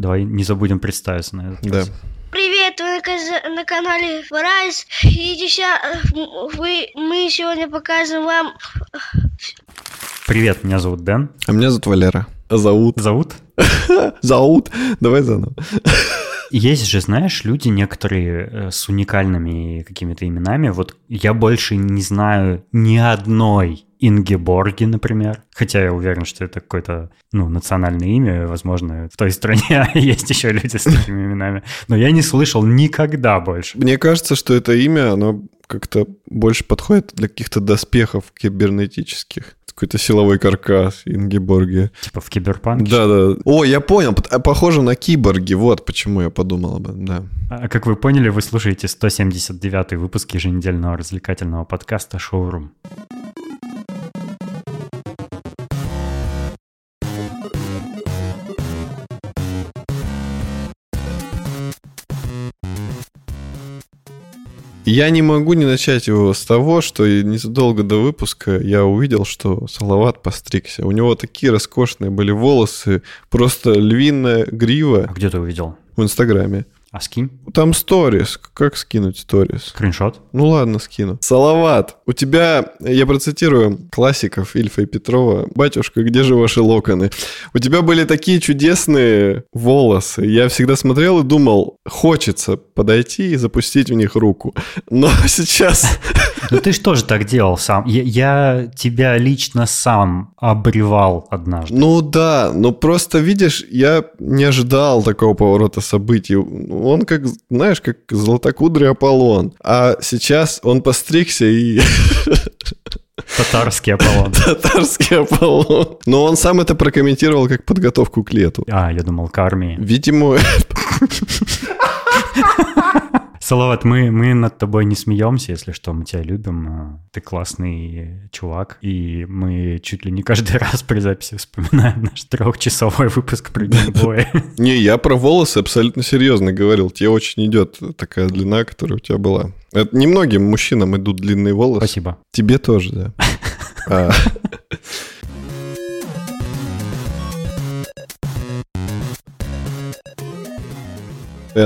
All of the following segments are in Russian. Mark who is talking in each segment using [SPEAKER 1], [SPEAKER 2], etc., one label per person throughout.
[SPEAKER 1] Давай не забудем представиться на этот
[SPEAKER 2] Да.
[SPEAKER 1] раз.
[SPEAKER 3] Привет, вы на, канале Райс. И деся- вы, мы сегодня покажем вам
[SPEAKER 1] Привет, меня зовут Дэн.
[SPEAKER 2] А меня зовут Валера. Зовут.
[SPEAKER 1] Зовут?
[SPEAKER 2] Зовут. Давай заново.
[SPEAKER 1] Есть же, знаешь, люди некоторые э, с уникальными какими-то именами. Вот я больше не знаю ни одной Ингеборги, например. Хотя я уверен, что это какое-то, ну, национальное имя. Возможно, в той стране есть еще люди с такими именами. Но я не слышал никогда больше.
[SPEAKER 2] Мне кажется, что это имя, оно как-то больше подходит для каких-то доспехов кибернетических. Какой-то силовой каркас Ингеборги.
[SPEAKER 1] Типа в Киберпанке.
[SPEAKER 2] Да, да. О, я понял. а Похоже на киборги. Вот почему я подумал об этом, да.
[SPEAKER 1] А как вы поняли, вы слушаете 179 выпуск еженедельного развлекательного подкаста «Шоурум».
[SPEAKER 2] Я не могу не начать его с того, что незадолго до выпуска я увидел, что Салават постригся. У него такие роскошные были волосы, просто львиная
[SPEAKER 1] А
[SPEAKER 2] грива
[SPEAKER 1] где ты увидел?
[SPEAKER 2] в Инстаграме.
[SPEAKER 1] А скинь
[SPEAKER 2] Там сторис. Как скинуть сторис?
[SPEAKER 1] скриншот.
[SPEAKER 2] Ну ладно, скину. Салават, у тебя, я процитирую классиков Ильфа и Петрова, «Батюшка, где же ваши локоны?» У тебя были такие чудесные волосы. Я всегда смотрел и думал, хочется подойти и запустить в них руку. Но сейчас...
[SPEAKER 1] Ну ты же тоже так делал сам. Я, я тебя лично сам обревал однажды.
[SPEAKER 2] Ну да, но просто, видишь, я не ожидал такого поворота событий. Он как, знаешь, как золотокудрый Аполлон. А сейчас он постригся и
[SPEAKER 1] Татарский Аполлон.
[SPEAKER 2] татарский Аполлон. Но он сам это прокомментировал как подготовку к лету.
[SPEAKER 1] А, я думал, к армии.
[SPEAKER 2] Видимо,
[SPEAKER 1] Салават, мы, мы над тобой не смеемся, если что, мы тебя любим. э, Ты классный чувак, и мы чуть ли не каждый раз при записи вспоминаем наш трехчасовой выпуск про геймбои.
[SPEAKER 2] не, я про волосы абсолютно серьезно говорил. Тебе очень идет такая длина, которая у тебя была. Это немногим мужчинам идут длинные волосы.
[SPEAKER 1] Спасибо.
[SPEAKER 2] Тебе тоже, да.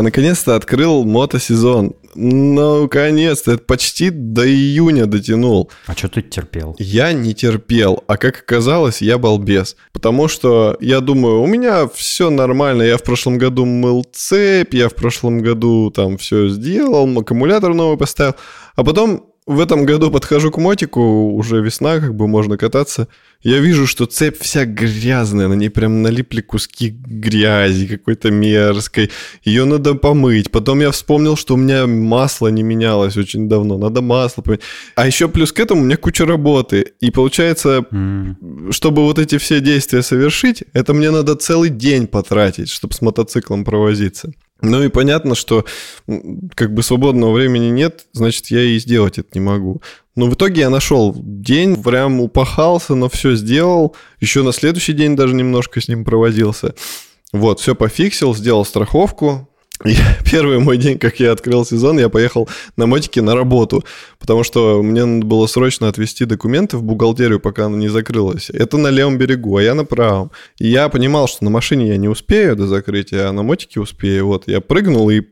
[SPEAKER 2] наконец-то открыл мотосезон. Ну, наконец-то. Это почти до июня дотянул.
[SPEAKER 1] А что ты терпел?
[SPEAKER 2] Я не терпел, а как оказалось, я балбес. Потому что я думаю, у меня все нормально. Я в прошлом году мыл цепь, я в прошлом году там все сделал, аккумулятор новый поставил. А потом в этом году подхожу к мотику, уже весна, как бы можно кататься. Я вижу, что цепь вся грязная, на ней прям налипли куски грязи какой-то мерзкой. Ее надо помыть. Потом я вспомнил, что у меня масло не менялось очень давно. Надо масло поменять. А еще плюс к этому у меня куча работы. И получается,
[SPEAKER 1] М,
[SPEAKER 2] чтобы вот эти все действия совершить, это мне надо целый день потратить, чтобы с мотоциклом провозиться. Ну и понятно, что как бы свободного времени нет, значит, я и сделать это не могу. Но в итоге я нашел день, прям упахался, но все сделал. Еще на следующий день даже немножко с ним провозился. Вот, все пофиксил, сделал страховку. И первый мой день, как я открыл сезон, я поехал на мотике на работу, потому что мне надо было срочно отвезти документы в бухгалтерию, пока она не закрылась. Это на левом берегу, а я на правом. И я понимал, что на машине я не успею до закрытия, а на мотике успею. Вот, я прыгнул и...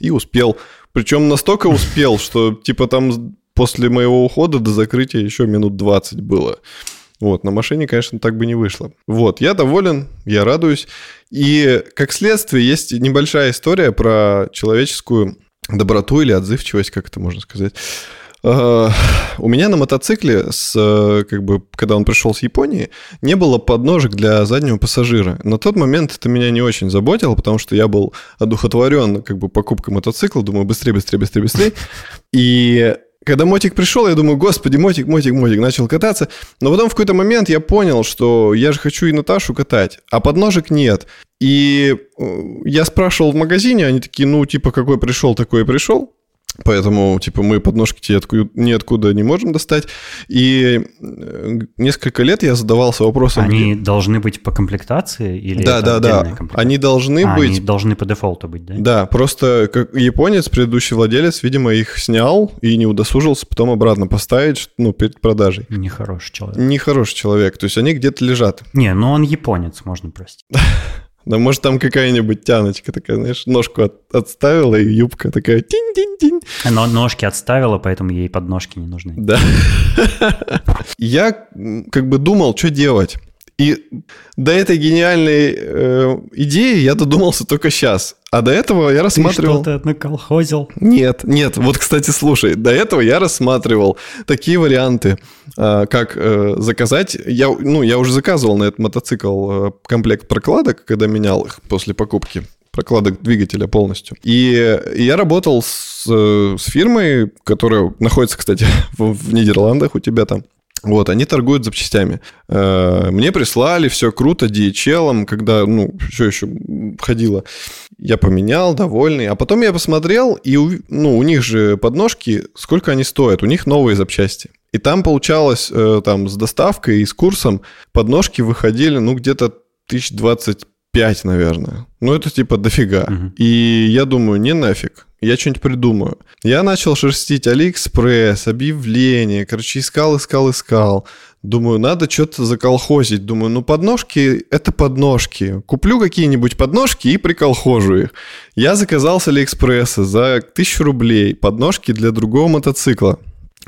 [SPEAKER 2] и успел. Причем настолько успел, что типа там после моего ухода до закрытия еще минут 20 было. Вот, на машине, конечно, так бы не вышло. Вот, я доволен, я радуюсь. И, как следствие, есть небольшая история про человеческую доброту или отзывчивость, как это можно сказать. А, У меня на мотоцикле, с, как бы, когда он пришел с Японии, не было подножек для заднего пассажира. На тот момент это меня не очень заботило, потому что я был одухотворен как бы, покупкой мотоцикла, думаю, быстрее, быстрее, быстрее, быстрее. И когда мотик пришел, я думаю, господи, мотик, мотик, мотик, начал кататься. Но потом в какой-то момент я понял, что я же хочу и Наташу катать, а подножек нет. И э, я спрашивал в магазине, они такие, ну, типа, какой пришел, такой и пришел. Поэтому, типа, мы подножки тебе отку- ниоткуда не можем достать. И э, несколько лет я задавался вопросом...
[SPEAKER 1] Они должны быть по комплектации или
[SPEAKER 2] Да, да, да. Они должны
[SPEAKER 1] А,
[SPEAKER 2] быть...
[SPEAKER 1] Они должны по дефолту быть, да?
[SPEAKER 2] Да, просто как японец, предыдущий владелец, видимо, их снял и не удосужился потом обратно поставить, ну, перед продажей.
[SPEAKER 1] Нехороший человек.
[SPEAKER 2] Нехороший человек, то есть они где-то лежат.
[SPEAKER 1] Не, ну он японец, можно простить.
[SPEAKER 2] Да может там какая-нибудь тяночка такая, знаешь, ножку от, отставила, и юбка такая тинь-тинь-тинь.
[SPEAKER 1] Но ножки отставила, поэтому ей подножки не нужны.
[SPEAKER 2] Да. Я как бы думал, что делать. И до этой гениальной э, идеи я додумался только сейчас. А до этого я рассматривал...
[SPEAKER 1] Ты что-то наколхозил?
[SPEAKER 2] Нет, нет. Вот, кстати, слушай, до этого я рассматривал такие варианты, э, как э, заказать... Я, ну, я уже заказывал на этот мотоцикл э, комплект прокладок, когда менял их после покупки прокладок двигателя полностью. И я работал с, э, с фирмой, которая находится, кстати, в, в Нидерландах у тебя там. Вот, они торгуют запчастями. Э, мне прислали, все круто, DHL, когда, ну, все еще ходило. Я поменял, довольный. А потом я посмотрел, и, ну, у них же подножки, сколько они стоят? У них новые запчасти. И там получалось, э, там, с доставкой и с курсом подножки выходили, ну, где-то 1025, наверное. Ну, это типа дофига. Угу. И я думаю, не нафиг я что-нибудь придумаю. Я начал шерстить Алиэкспресс, объявления, короче, искал, искал, искал. Думаю, надо что-то заколхозить. Думаю, ну подножки — это подножки. Куплю какие-нибудь подножки и приколхожу их. Я заказал с Алиэкспресса за тысячу рублей подножки для другого мотоцикла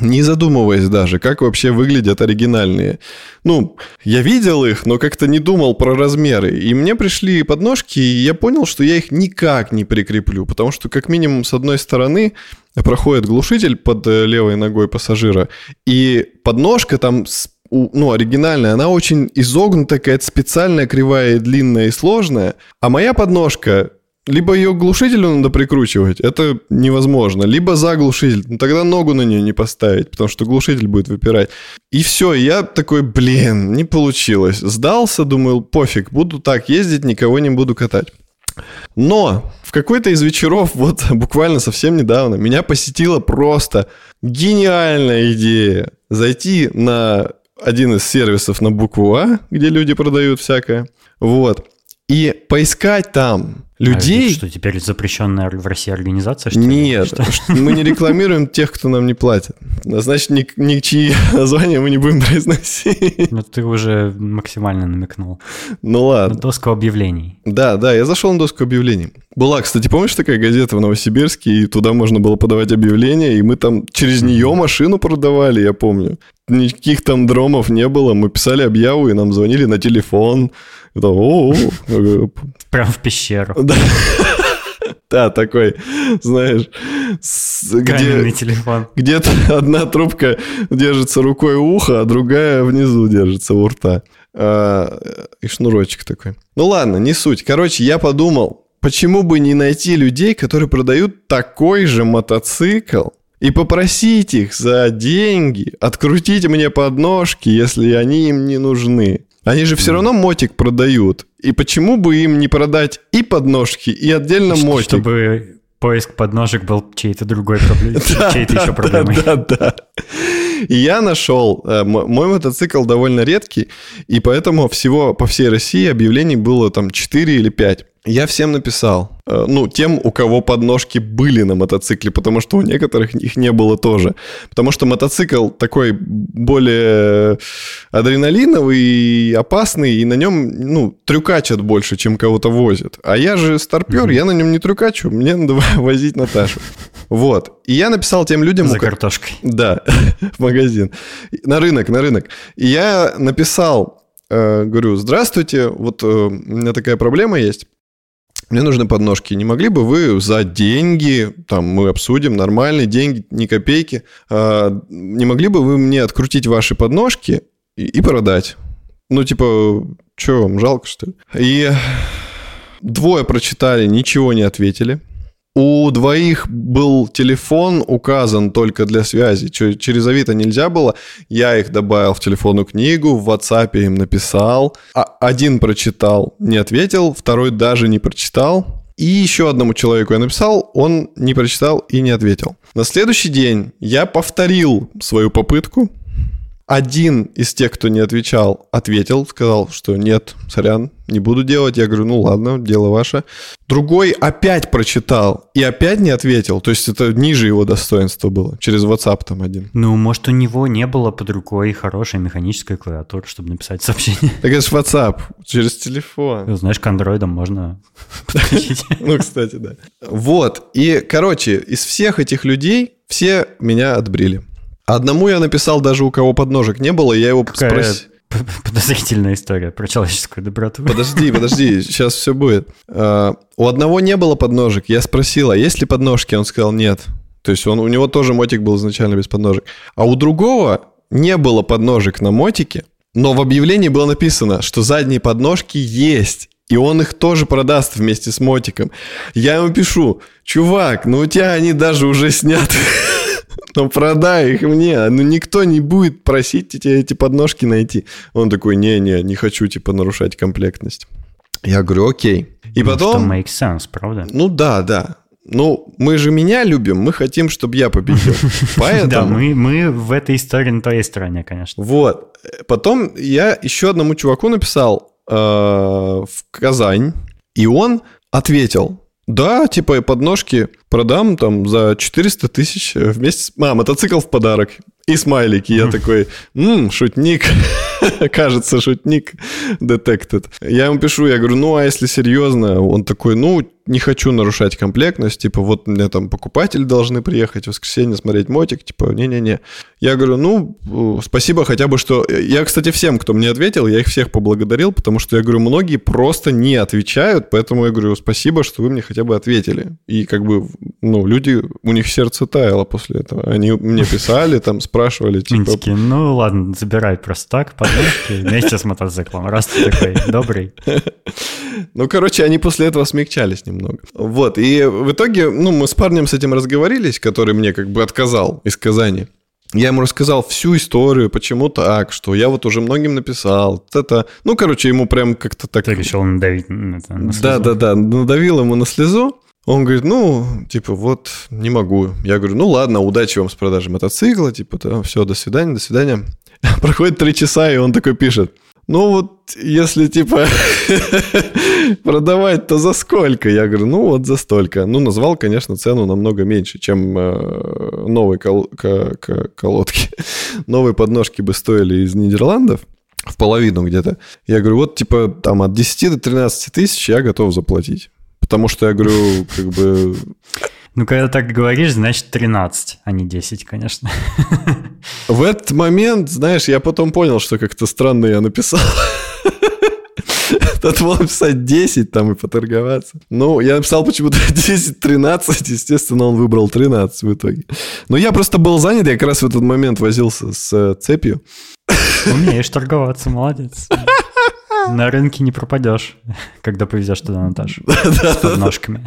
[SPEAKER 2] не задумываясь даже, как вообще выглядят оригинальные. Ну, я видел их, но как-то не думал про размеры. И мне пришли подножки, и я понял, что я их никак не прикреплю, потому что как минимум с одной стороны проходит глушитель под э, левой ногой пассажира, и подножка там ну, оригинальная, она очень изогнутая, какая-то специальная, кривая, длинная и сложная. А моя подножка либо ее к глушителю надо прикручивать, это невозможно, либо за глушитель, ну тогда ногу на нее не поставить, потому что глушитель будет выпирать. И все, я такой, блин, не получилось. Сдался, думаю, пофиг, буду так ездить, никого не буду катать. Но в какой-то из вечеров, вот буквально совсем недавно, меня посетила просто гениальная идея зайти на один из сервисов на букву А, где люди продают всякое, вот, и поискать там людей...
[SPEAKER 1] А что, теперь запрещенная в России организация?
[SPEAKER 2] Что Нет, что? мы не рекламируем тех, кто нам не платит. Значит, ни, ничьи названия мы не будем произносить.
[SPEAKER 1] Ну, ты уже максимально намекнул.
[SPEAKER 2] Ну, ладно.
[SPEAKER 1] На доску объявлений.
[SPEAKER 2] Да, да, я зашел на доску объявлений. Была, кстати, помнишь такая газета в Новосибирске, и туда можно было подавать объявления, и мы там через нее машину продавали, я помню. Никаких там дромов не было, мы писали объяву, и нам звонили на телефон. Это, о,
[SPEAKER 1] о. Прям в пещеру.
[SPEAKER 2] Да. Да, такой, знаешь,
[SPEAKER 1] где, телефон.
[SPEAKER 2] Где-то одна трубка держится рукой у уха, а другая внизу держится у рта. А, и шнурочек такой. Ну ладно, не суть. Короче, я подумал, почему бы не найти людей, которые продают такой же мотоцикл, и попросить их за деньги открутить мне подножки, если они им не нужны. Они же все равно мотик продают. И почему бы им не продать и подножки, и отдельно мотик?
[SPEAKER 1] Чтобы поиск подножек был чьей-то другой проблемой, чьей-то еще проблемой.
[SPEAKER 2] Да, да, да. И я нашел, э, мой мотоцикл довольно редкий, и поэтому всего по всей России объявлений было там 4 или 5. Я всем написал, э, ну, тем, у кого подножки были на мотоцикле, потому что у некоторых их не было тоже. Потому что мотоцикл такой более адреналиновый и опасный, и на нем, ну, трюкачат больше, чем кого-то возят. А я же старпер, mm-hmm. я на нем не трюкачу, мне надо возить Наташу. Вот. И я написал тем людям...
[SPEAKER 1] За картошкой.
[SPEAKER 2] Да, магазин. На рынок, на рынок. И я написал, э, говорю, здравствуйте, вот э, у меня такая проблема есть. Мне нужны подножки. Не могли бы вы за деньги, там мы обсудим, нормальные деньги, ни копейки, э, не могли бы вы мне открутить ваши подножки и, и продать? Ну, типа, что вам, жалко, что ли? И двое прочитали, ничего не ответили. У двоих был телефон указан только для связи. Через Авито нельзя было. Я их добавил в телефонную книгу, в WhatsApp им написал. А один прочитал, не ответил, второй даже не прочитал. И еще одному человеку я написал, он не прочитал и не ответил. На следующий день я повторил свою попытку. Один из тех, кто не отвечал, ответил, сказал, что нет, сорян, не буду делать. Я говорю, ну ладно, дело ваше. Другой опять прочитал и опять не ответил. То есть это ниже его достоинства было. Через WhatsApp там один.
[SPEAKER 1] Ну, может, у него не было под рукой хорошей механической клавиатуры, чтобы написать сообщение.
[SPEAKER 2] Так это же WhatsApp, через телефон.
[SPEAKER 1] Ну, Знаешь, к андроидам можно подключить.
[SPEAKER 2] Ну, кстати, да. Вот. И, короче, из всех этих людей все меня отбрили. Одному я написал даже у кого подножек не было, я его спросил.
[SPEAKER 1] подозрительная история про человеческую доброту.
[SPEAKER 2] Подожди, подожди, сейчас все будет. А, У одного не было подножек. Я спросил, а есть ли подножки? Он сказал, нет. То есть он, у него тоже мотик был изначально без подножек. А у другого не было подножек на мотике, но в объявлении было написано, что задние подножки есть. И он их тоже продаст вместе с мотиком. Я ему пишу, чувак, ну у тебя они даже уже сняты. Ну продай их мне. Ну никто не будет просить тебя эти подножки найти. Он такой, не-не, не хочу типа нарушать комплектность. Я говорю, окей. И
[SPEAKER 1] Ну,
[SPEAKER 2] потом...
[SPEAKER 1] Что makes sense, правда?
[SPEAKER 2] Ну да, да. Ну, мы же меня любим, мы хотим, чтобы я победил. Поэтому...
[SPEAKER 1] Да, мы, мы в этой истории на твоей стороне, конечно.
[SPEAKER 2] Вот. Потом я еще одному чуваку написал э, в Казань, и он ответил, да, типа подножки продам там за 400 тысяч вместе с... А, мотоцикл в подарок. И смайлики. Я такой, «М, шутник. Кажется, шутник detected. Я ему пишу, я говорю, ну, а если серьезно? Он такой, ну, не хочу нарушать комплектность, типа, вот мне там покупатели должны приехать в воскресенье смотреть мотик, типа, не-не-не. Я говорю, ну, э, спасибо хотя бы, что... Я, кстати, всем, кто мне ответил, я их всех поблагодарил, потому что, я говорю, многие просто не отвечают, поэтому я говорю, спасибо, что вы мне хотя бы ответили. И как бы, ну, люди, у них сердце таяло после этого. Они мне писали, там, спрашивали, типа,
[SPEAKER 1] такие, ну ладно, забирай просто так подножки вместе с мотоциклом. Раз ты такой добрый.
[SPEAKER 2] Ну, короче, они после этого смягчались немного. Вот, и в итоге, ну, мы с парнем с этим разговорились, который мне как бы отказал из Казани. Я ему рассказал всю историю, почему так, что я вот уже многим написал. Это, ну, короче, ему прям как-то так...
[SPEAKER 1] Ты решил надавить на.
[SPEAKER 2] Да, да, да, надавил ему на слезу. Он говорит, ну, типа, вот, не могу. Я говорю, ну ладно, удачи вам с продажей мотоцикла, типа, да, все, до свидания, до свидания. Проходит три часа, и он такой пишет, ну вот, если, типа, продавать, то за сколько? Я говорю, ну вот за столько. Ну, назвал, конечно, цену намного меньше, чем э, новые кол- ко- ко- колодки. Новые подножки бы стоили из Нидерландов в половину где-то. Я говорю, вот, типа, там от 10 до 13 тысяч я готов заплатить. Потому что я говорю, как бы...
[SPEAKER 1] Ну, когда так говоришь, значит 13, а не 10, конечно.
[SPEAKER 2] В этот момент, знаешь, я потом понял, что как-то странно я написал. Надо было написать 10 там и поторговаться. Ну, я написал почему-то 10-13, естественно, он выбрал 13 в итоге. Но я просто был занят, я как раз в этот момент возился с э, цепью.
[SPEAKER 1] Умеешь торговаться, молодец. На рынке не пропадешь, когда повезешь туда Наташу с подножками.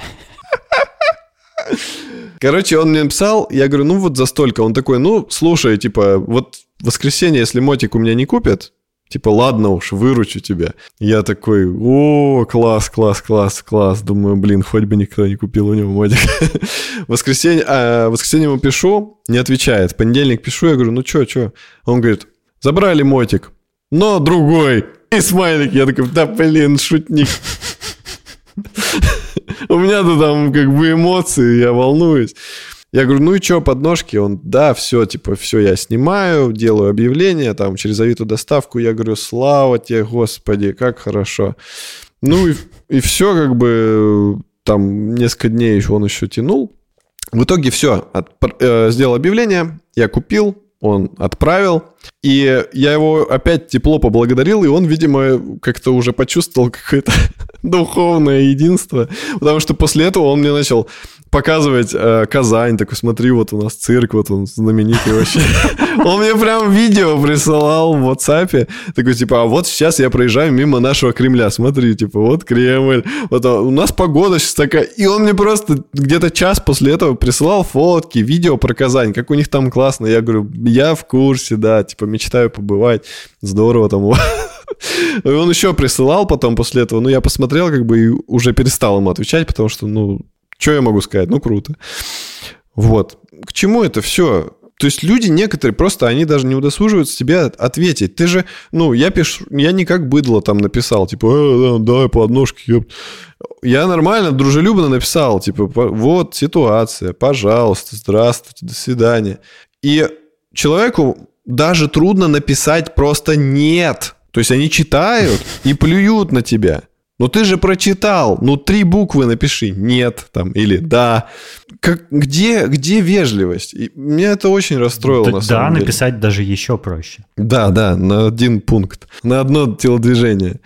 [SPEAKER 2] Короче, он мне написал, я говорю, ну вот за столько. Он такой, ну, слушай, типа, вот в воскресенье, если мотик у меня не купят, типа, ладно уж, выручу тебя. Я такой, о, класс, класс, класс, класс. Думаю, блин, хоть бы никто не купил у него мотик. воскресенье, а, воскресенье ему пишу, не отвечает. В понедельник пишу, я говорю, ну чё, чё? Он говорит, забрали мотик, но другой. И смайлик. Я такой, да блин, шутник. У меня-то там как бы эмоции, я волнуюсь. Я говорю, ну и что, подножки? Он, да, все, типа, все я снимаю, делаю объявление, там, через Авито доставку. Я говорю, слава тебе, Господи, как хорошо. Ну и, и все, как бы, там, несколько дней он еще тянул. В итоге все, сделал объявление, я купил, он отправил, и я его опять тепло поблагодарил, и он, видимо, как-то уже почувствовал какое-то духовное единство, потому что после этого он мне начал показывать э, Казань, такой, смотри, вот у нас цирк, вот он знаменитый вообще. Он мне прям видео присылал в WhatsApp, такой, типа, а вот сейчас я проезжаю мимо нашего Кремля, смотри, типа, вот Кремль, вот у нас погода сейчас такая, и он мне просто где-то час после этого присылал фотки, видео про Казань, как у них там классно, я говорю, я в курсе, да, типа, мечтаю побывать, здорово там и он еще присылал потом после этого, ну, я посмотрел, как бы, и уже перестал ему отвечать, потому что, ну, что я могу сказать? Ну, круто. Вот. К чему это все? То есть люди некоторые просто, они даже не удосуживаются тебе ответить. Ты же, ну, я пишу, я не как быдло там написал, типа, э, давай по одножке, ёп. Я нормально, дружелюбно написал, типа, вот ситуация, пожалуйста, здравствуйте, до свидания. И человеку даже трудно написать просто «нет». То есть они читают и плюют на тебя. Но ты же прочитал, ну три буквы напиши, нет там или да. Как, где, где вежливость? И меня это очень расстроило да, на самом
[SPEAKER 1] да,
[SPEAKER 2] деле.
[SPEAKER 1] Да, написать даже еще проще.
[SPEAKER 2] Да, да, на один пункт, на одно телодвижение.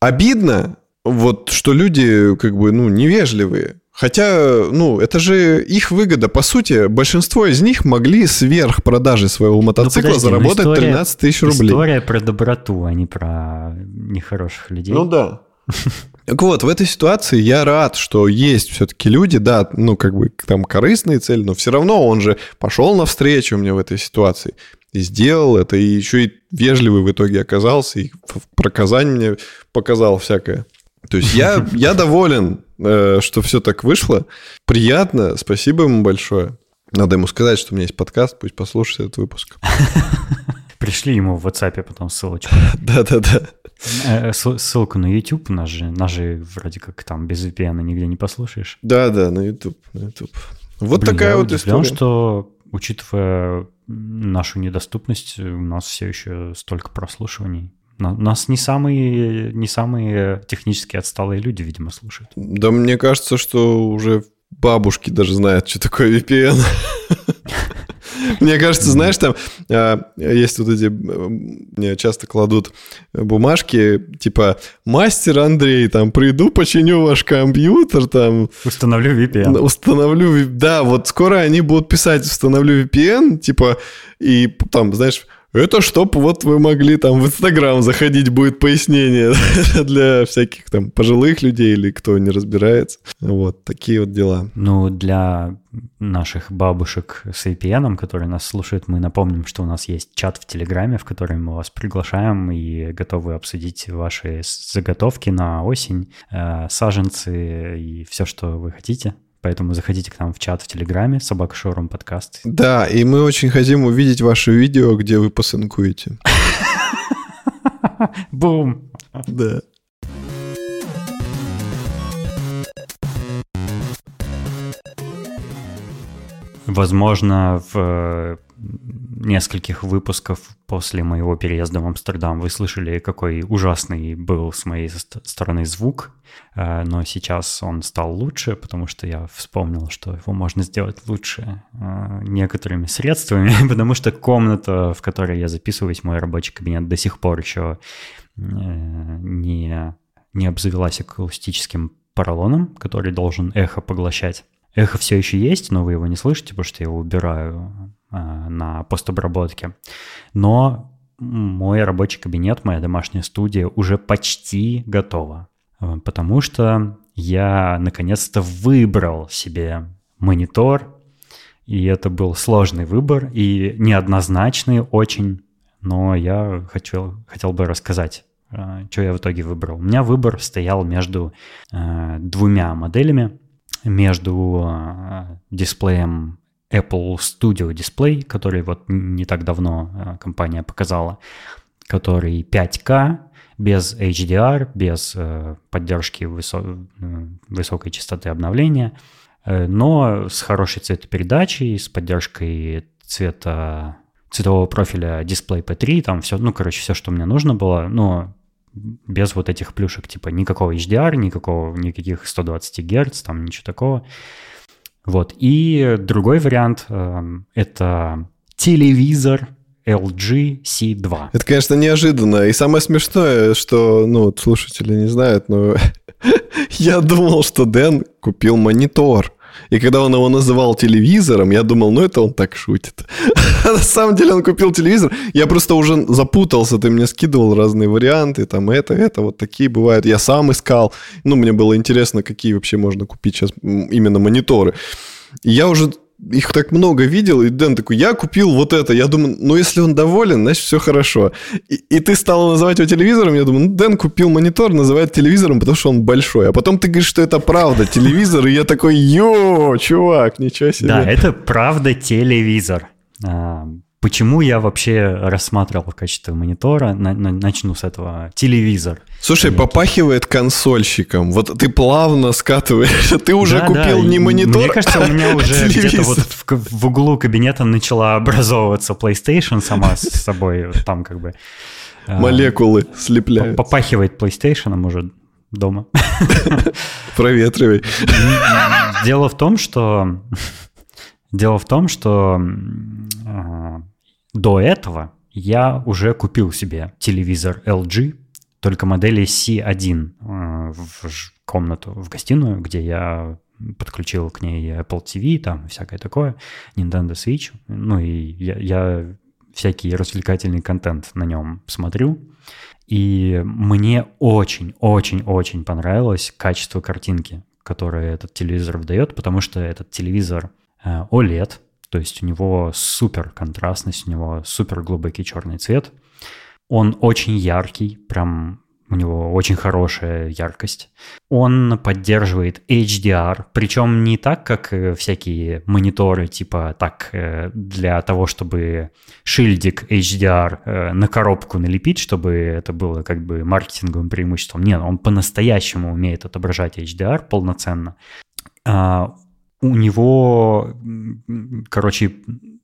[SPEAKER 2] Обидно, вот, что люди как бы, ну, невежливые. Хотя, ну, это же их выгода. По сути, большинство из них могли сверх продажи своего ну, мотоцикла ну, подожди, заработать история, 13 тысяч рублей.
[SPEAKER 1] История про доброту, а не про нехороших людей.
[SPEAKER 2] Ну да. Так вот, в этой ситуации я рад, что есть все-таки люди, да, ну, как бы там корыстные цели, но все равно он же пошел навстречу мне в этой ситуации и сделал это, и еще и вежливый в итоге оказался, и про Казань мне показал всякое. То есть я, я доволен, э, что все так вышло. Приятно, спасибо ему большое. Надо ему сказать, что у меня есть подкаст, пусть послушает этот выпуск.
[SPEAKER 1] Пришли ему в WhatsApp потом ссылочку.
[SPEAKER 2] Да-да-да.
[SPEAKER 1] Э, ссылку на YouTube, нас же, нас же вроде как там без VPN нигде не послушаешь.
[SPEAKER 2] Да-да, на YouTube, на YouTube. Вот Блин, такая вот
[SPEAKER 1] история. что, учитывая нашу недоступность, у нас все еще столько прослушиваний. Нас не самые, не самые технически отсталые люди, видимо, слушают.
[SPEAKER 2] Да мне кажется, что уже бабушки даже знают, что такое VPN. Мне кажется, знаешь, там а, есть вот эти, мне часто кладут бумажки, типа, мастер Андрей, там, приду, починю ваш компьютер, там...
[SPEAKER 1] Установлю VPN.
[SPEAKER 2] Установлю, да, вот скоро они будут писать, установлю VPN, типа, и там, знаешь, это чтоб вот вы могли там в Инстаграм заходить, будет пояснение для всяких там пожилых людей или кто не разбирается. Вот, такие вот дела.
[SPEAKER 1] Ну, для наших бабушек с VPN, которые нас слушают, мы напомним, что у нас есть чат в Телеграме, в который мы вас приглашаем и готовы обсудить ваши заготовки на осень, э, саженцы и все, что вы хотите. Поэтому заходите к нам в чат в Телеграме, собака Шоурум подкаст.
[SPEAKER 2] Да, и мы очень хотим увидеть ваше видео, где вы посынкуете.
[SPEAKER 1] Бум!
[SPEAKER 2] Да.
[SPEAKER 1] Возможно, в нескольких выпусков после моего переезда в Амстердам. Вы слышали, какой ужасный был с моей стороны звук, э, но сейчас он стал лучше, потому что я вспомнил, что его можно сделать лучше э, некоторыми средствами, потому что комната, в которой я записываюсь, мой рабочий кабинет до сих пор еще э, не, не обзавелась акустическим поролоном, который должен эхо поглощать. Эхо все еще есть, но вы его не слышите, потому что я его убираю на постобработке. Но мой рабочий кабинет, моя домашняя студия уже почти готова, э, потому что я наконец-то выбрал себе монитор, и это был сложный выбор и неоднозначный очень, но я хотел, хотел бы рассказать, э, что я в итоге выбрал. У меня выбор стоял между двумя моделями, между дисплеем Apple Studio Display, который вот не так давно э, компания показала, который 5К, без HDR, без э, поддержки высо- э, высокой частоты обновления, но с хорошей цветопередачей, с поддержкой цвета цветового профиля Display P3, там все, ну, короче, все, что мне нужно было, но без вот этих плюшек, типа никакого HDR, никакого, никаких 120 Гц, там ничего такого. Вот. И другой вариант э, это телевизор LG C2.
[SPEAKER 2] Это, конечно, неожиданно. И самое смешное, что, ну, слушатели не знают, но я думал, что Дэн купил монитор. И когда он его называл телевизором, я думал, ну это он так шутит. А на самом деле он купил телевизор. Я просто уже запутался, ты мне скидывал разные варианты, там это, это, вот такие бывают. Я сам искал. Ну, мне было интересно, какие вообще можно купить сейчас именно мониторы. Я уже их так много видел, и Дэн такой, я купил вот это. Я думаю, ну если он доволен, значит все хорошо. И, и ты стал называть его телевизором, я думаю, ну Дэн купил монитор, называет телевизором, потому что он большой. А потом ты говоришь, что это правда, телевизор, и я такой, йо, чувак, ничего себе.
[SPEAKER 1] Да, это правда телевизор. А, почему я вообще рассматривал в качестве монитора? На, на, начну с этого. Телевизор.
[SPEAKER 2] Слушай, попахивает консольщиком. Вот ты плавно скатываешь. Ты уже
[SPEAKER 1] Да,
[SPEAKER 2] купил
[SPEAKER 1] да,
[SPEAKER 2] не монитор,
[SPEAKER 1] Мне кажется, у меня
[SPEAKER 2] а
[SPEAKER 1] уже где-то вот в, в углу кабинета начала образовываться PlayStation сама с собой. Там как бы... а,
[SPEAKER 2] Молекулы слепляют.
[SPEAKER 1] Попахивает PlayStation уже дома.
[SPEAKER 2] Проветривай.
[SPEAKER 1] Дело в том, что... Дело в том, что а, до этого я уже купил себе телевизор LG, только модели C1 э, в комнату, в гостиную, где я подключил к ней Apple TV, там всякое такое, Nintendo Switch, ну и я, я всякий развлекательный контент на нем смотрю. И мне очень-очень-очень понравилось качество картинки, которое этот телевизор выдает, потому что этот телевизор э, OLED, то есть у него супер контрастность, у него супер глубокий черный цвет. Он очень яркий, прям у него очень хорошая яркость. Он поддерживает HDR, причем не так, как э, всякие мониторы, типа так, э, для того, чтобы шильдик HDR э, на коробку налепить, чтобы это было как бы маркетинговым преимуществом. Нет, он по-настоящему умеет отображать HDR полноценно. У него, короче,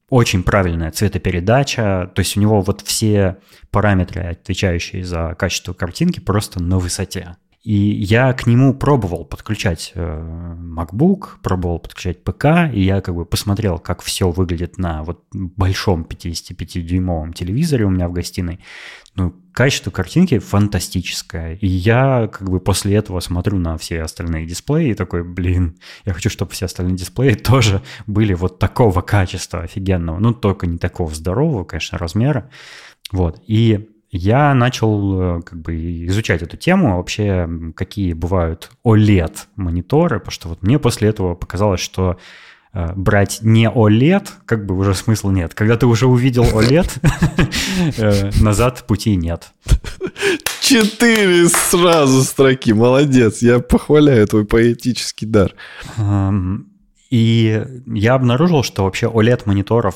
[SPEAKER 1] очень правильная цветопередача, то есть у него вот все параметры, отвечающие за качество картинки, просто на высоте. И я к нему пробовал подключать э, MacBook, пробовал подключать ПК, и я как бы посмотрел, как все выглядит на вот большом 55-дюймовом телевизоре у меня в гостиной. Ну, качество картинки фантастическое. И я как бы после этого смотрю на все остальные дисплеи и такой, блин, я хочу, чтобы все остальные дисплеи тоже были вот такого качества офигенного. Ну, только не такого здорового, конечно, размера. Вот. И я начал э, как бы изучать эту тему, вообще какие бывают OLED-мониторы, потому что вот мне после этого показалось, что брать не OLED, как бы уже смысла нет. Когда ты уже увидел OLED, э, назад пути нет.
[SPEAKER 2] Четыре сразу строки. Молодец. Я похваляю твой поэтический дар.
[SPEAKER 1] И я обнаружил, что вообще OLED-мониторов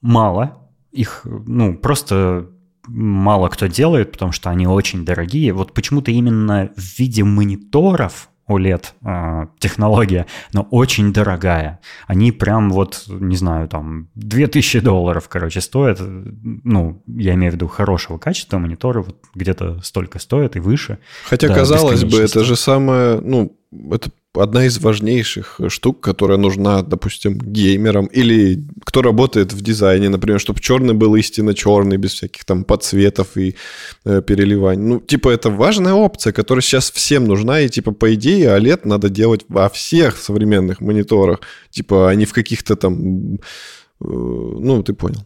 [SPEAKER 1] мало. Их, ну, просто мало кто делает, потому что они очень дорогие. Вот почему-то именно в виде мониторов OLED э, технология, но очень дорогая. Они прям вот, не знаю, там 2000 долларов, короче, стоят. Ну, я имею в виду хорошего качества мониторы, вот где-то столько стоят и выше.
[SPEAKER 2] Хотя,
[SPEAKER 1] до
[SPEAKER 2] казалось бы, это же самое, ну, это одна из важнейших штук, которая нужна, допустим, геймерам или кто работает в дизайне, например, чтобы черный был истинно черный, без всяких там подсветов и э, переливаний. Ну, типа, это важная опция, которая сейчас всем нужна, и, типа, по идее, OLED надо делать во всех современных мониторах, типа, а не в каких-то там... э, ну, ты понял.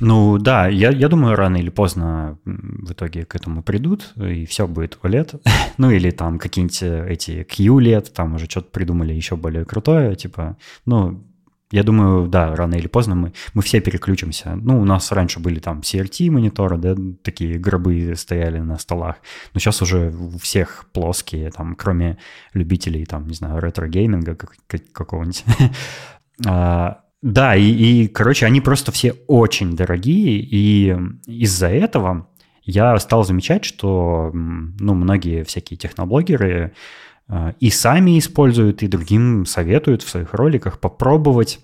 [SPEAKER 1] Ну да, я, я думаю, рано или поздно в итоге к этому придут, и все будет OLED. ну или там какие-нибудь э, эти QLED, там уже что-то придумали еще более крутое, типа, ну, я думаю, да, рано или поздно мы, мы все переключимся. Ну, у нас раньше были там CRT-мониторы, да, такие гробы стояли на столах, но сейчас уже у всех плоские, там, кроме любителей, там, не знаю, ретро-гейминга как- как- какого-нибудь. А, да, и, и, короче, они просто все очень дорогие, и из-за этого я стал замечать, что ну, многие всякие техноблогеры э, и сами используют, и другим советуют в своих роликах попробовать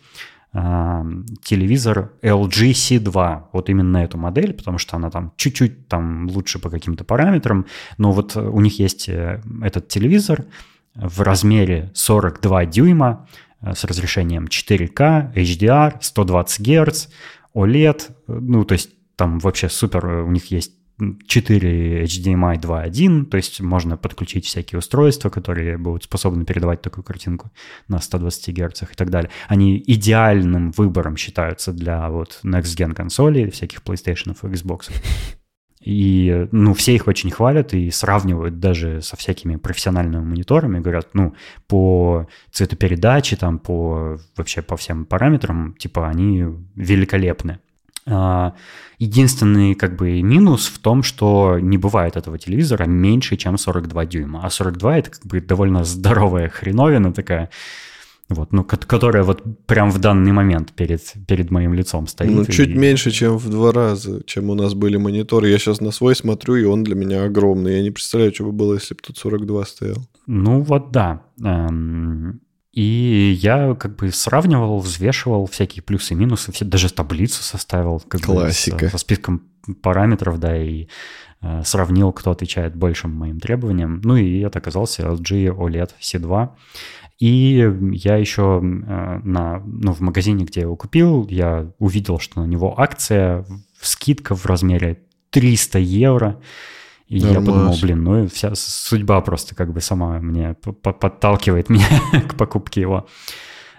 [SPEAKER 1] э, телевизор LG C2, вот именно эту модель, потому что она там чуть-чуть там лучше по каким-то параметрам, но вот у них есть э, этот телевизор в размере 42 дюйма, с разрешением 4К, HDR, 120 Гц, OLED, э, ну, то есть там вообще супер, э, у них есть 4 HDMI 2.1, то есть можно подключить всякие устройства, которые будут способны передавать такую картинку на 120 Гц и так далее. Они идеальным выбором считаются для вот Next Gen консолей, всяких PlayStation и Xbox. И, ну, все их очень хвалят и сравнивают даже со всякими профессиональными мониторами. Говорят, ну, по цветопередаче, там, по вообще по всем параметрам, типа, они великолепны. А, Единственный, как бы, минус в том, что не бывает этого телевизора меньше, чем 42 дюйма. А 42 — это, как бы, довольно здоровая хреновина такая. Вот, ну, которая вот прям в данный момент перед, перед моим лицом стоит.
[SPEAKER 2] Ну,
[SPEAKER 1] и...
[SPEAKER 2] чуть меньше, чем в два раза, чем у нас были мониторы. Я сейчас на свой смотрю, и он для меня огромный. Я не представляю, что бы было, если бы тут 42 стоял.
[SPEAKER 1] Ну, вот да. Эм, и я как бы сравнивал, взвешивал всякие плюсы и минусы, все, даже таблицу составил. Как
[SPEAKER 2] Классика.
[SPEAKER 1] Бы, со, со списком параметров, да, и э, сравнил, кто отвечает большим моим требованиям. Ну и это оказался LG OLED C2. И я еще э, на, ну, в магазине, где я его купил, я увидел, что на него акция, скидка в размере 300 евро. И Нормас. я подумал, блин, ну вся судьба просто как бы сама мне подталкивает меня к покупке его.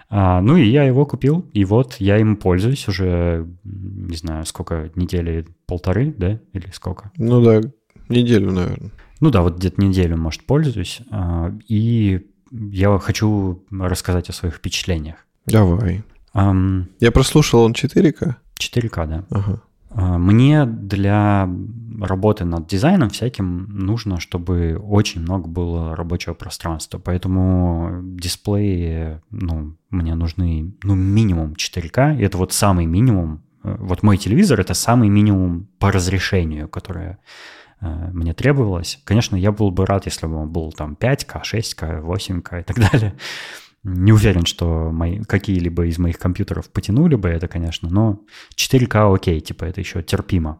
[SPEAKER 1] А, ну и я его купил, и вот я им пользуюсь уже, не знаю, сколько, недели полторы, да, или сколько?
[SPEAKER 2] Ну да, неделю, наверное.
[SPEAKER 1] Ну да, вот где-то неделю, может, пользуюсь. А, и я хочу рассказать о своих впечатлениях.
[SPEAKER 2] Давай. Um, я прослушал, он 4К?
[SPEAKER 1] 4К, да. Ага. А, мне для работы над дизайном всяким нужно, чтобы очень много было рабочего пространства. Поэтому дисплеи, ну, мне нужны, ну, минимум 4К. И это вот самый минимум. Э, вот мой телевизор — это самый минимум по разрешению, которое мне требовалось. Конечно, я был бы рад, если бы он был там 5К, 6К, 8К и так далее. Не уверен, что мои, какие-либо из моих компьютеров потянули бы это, конечно, но 4К окей, типа это еще терпимо.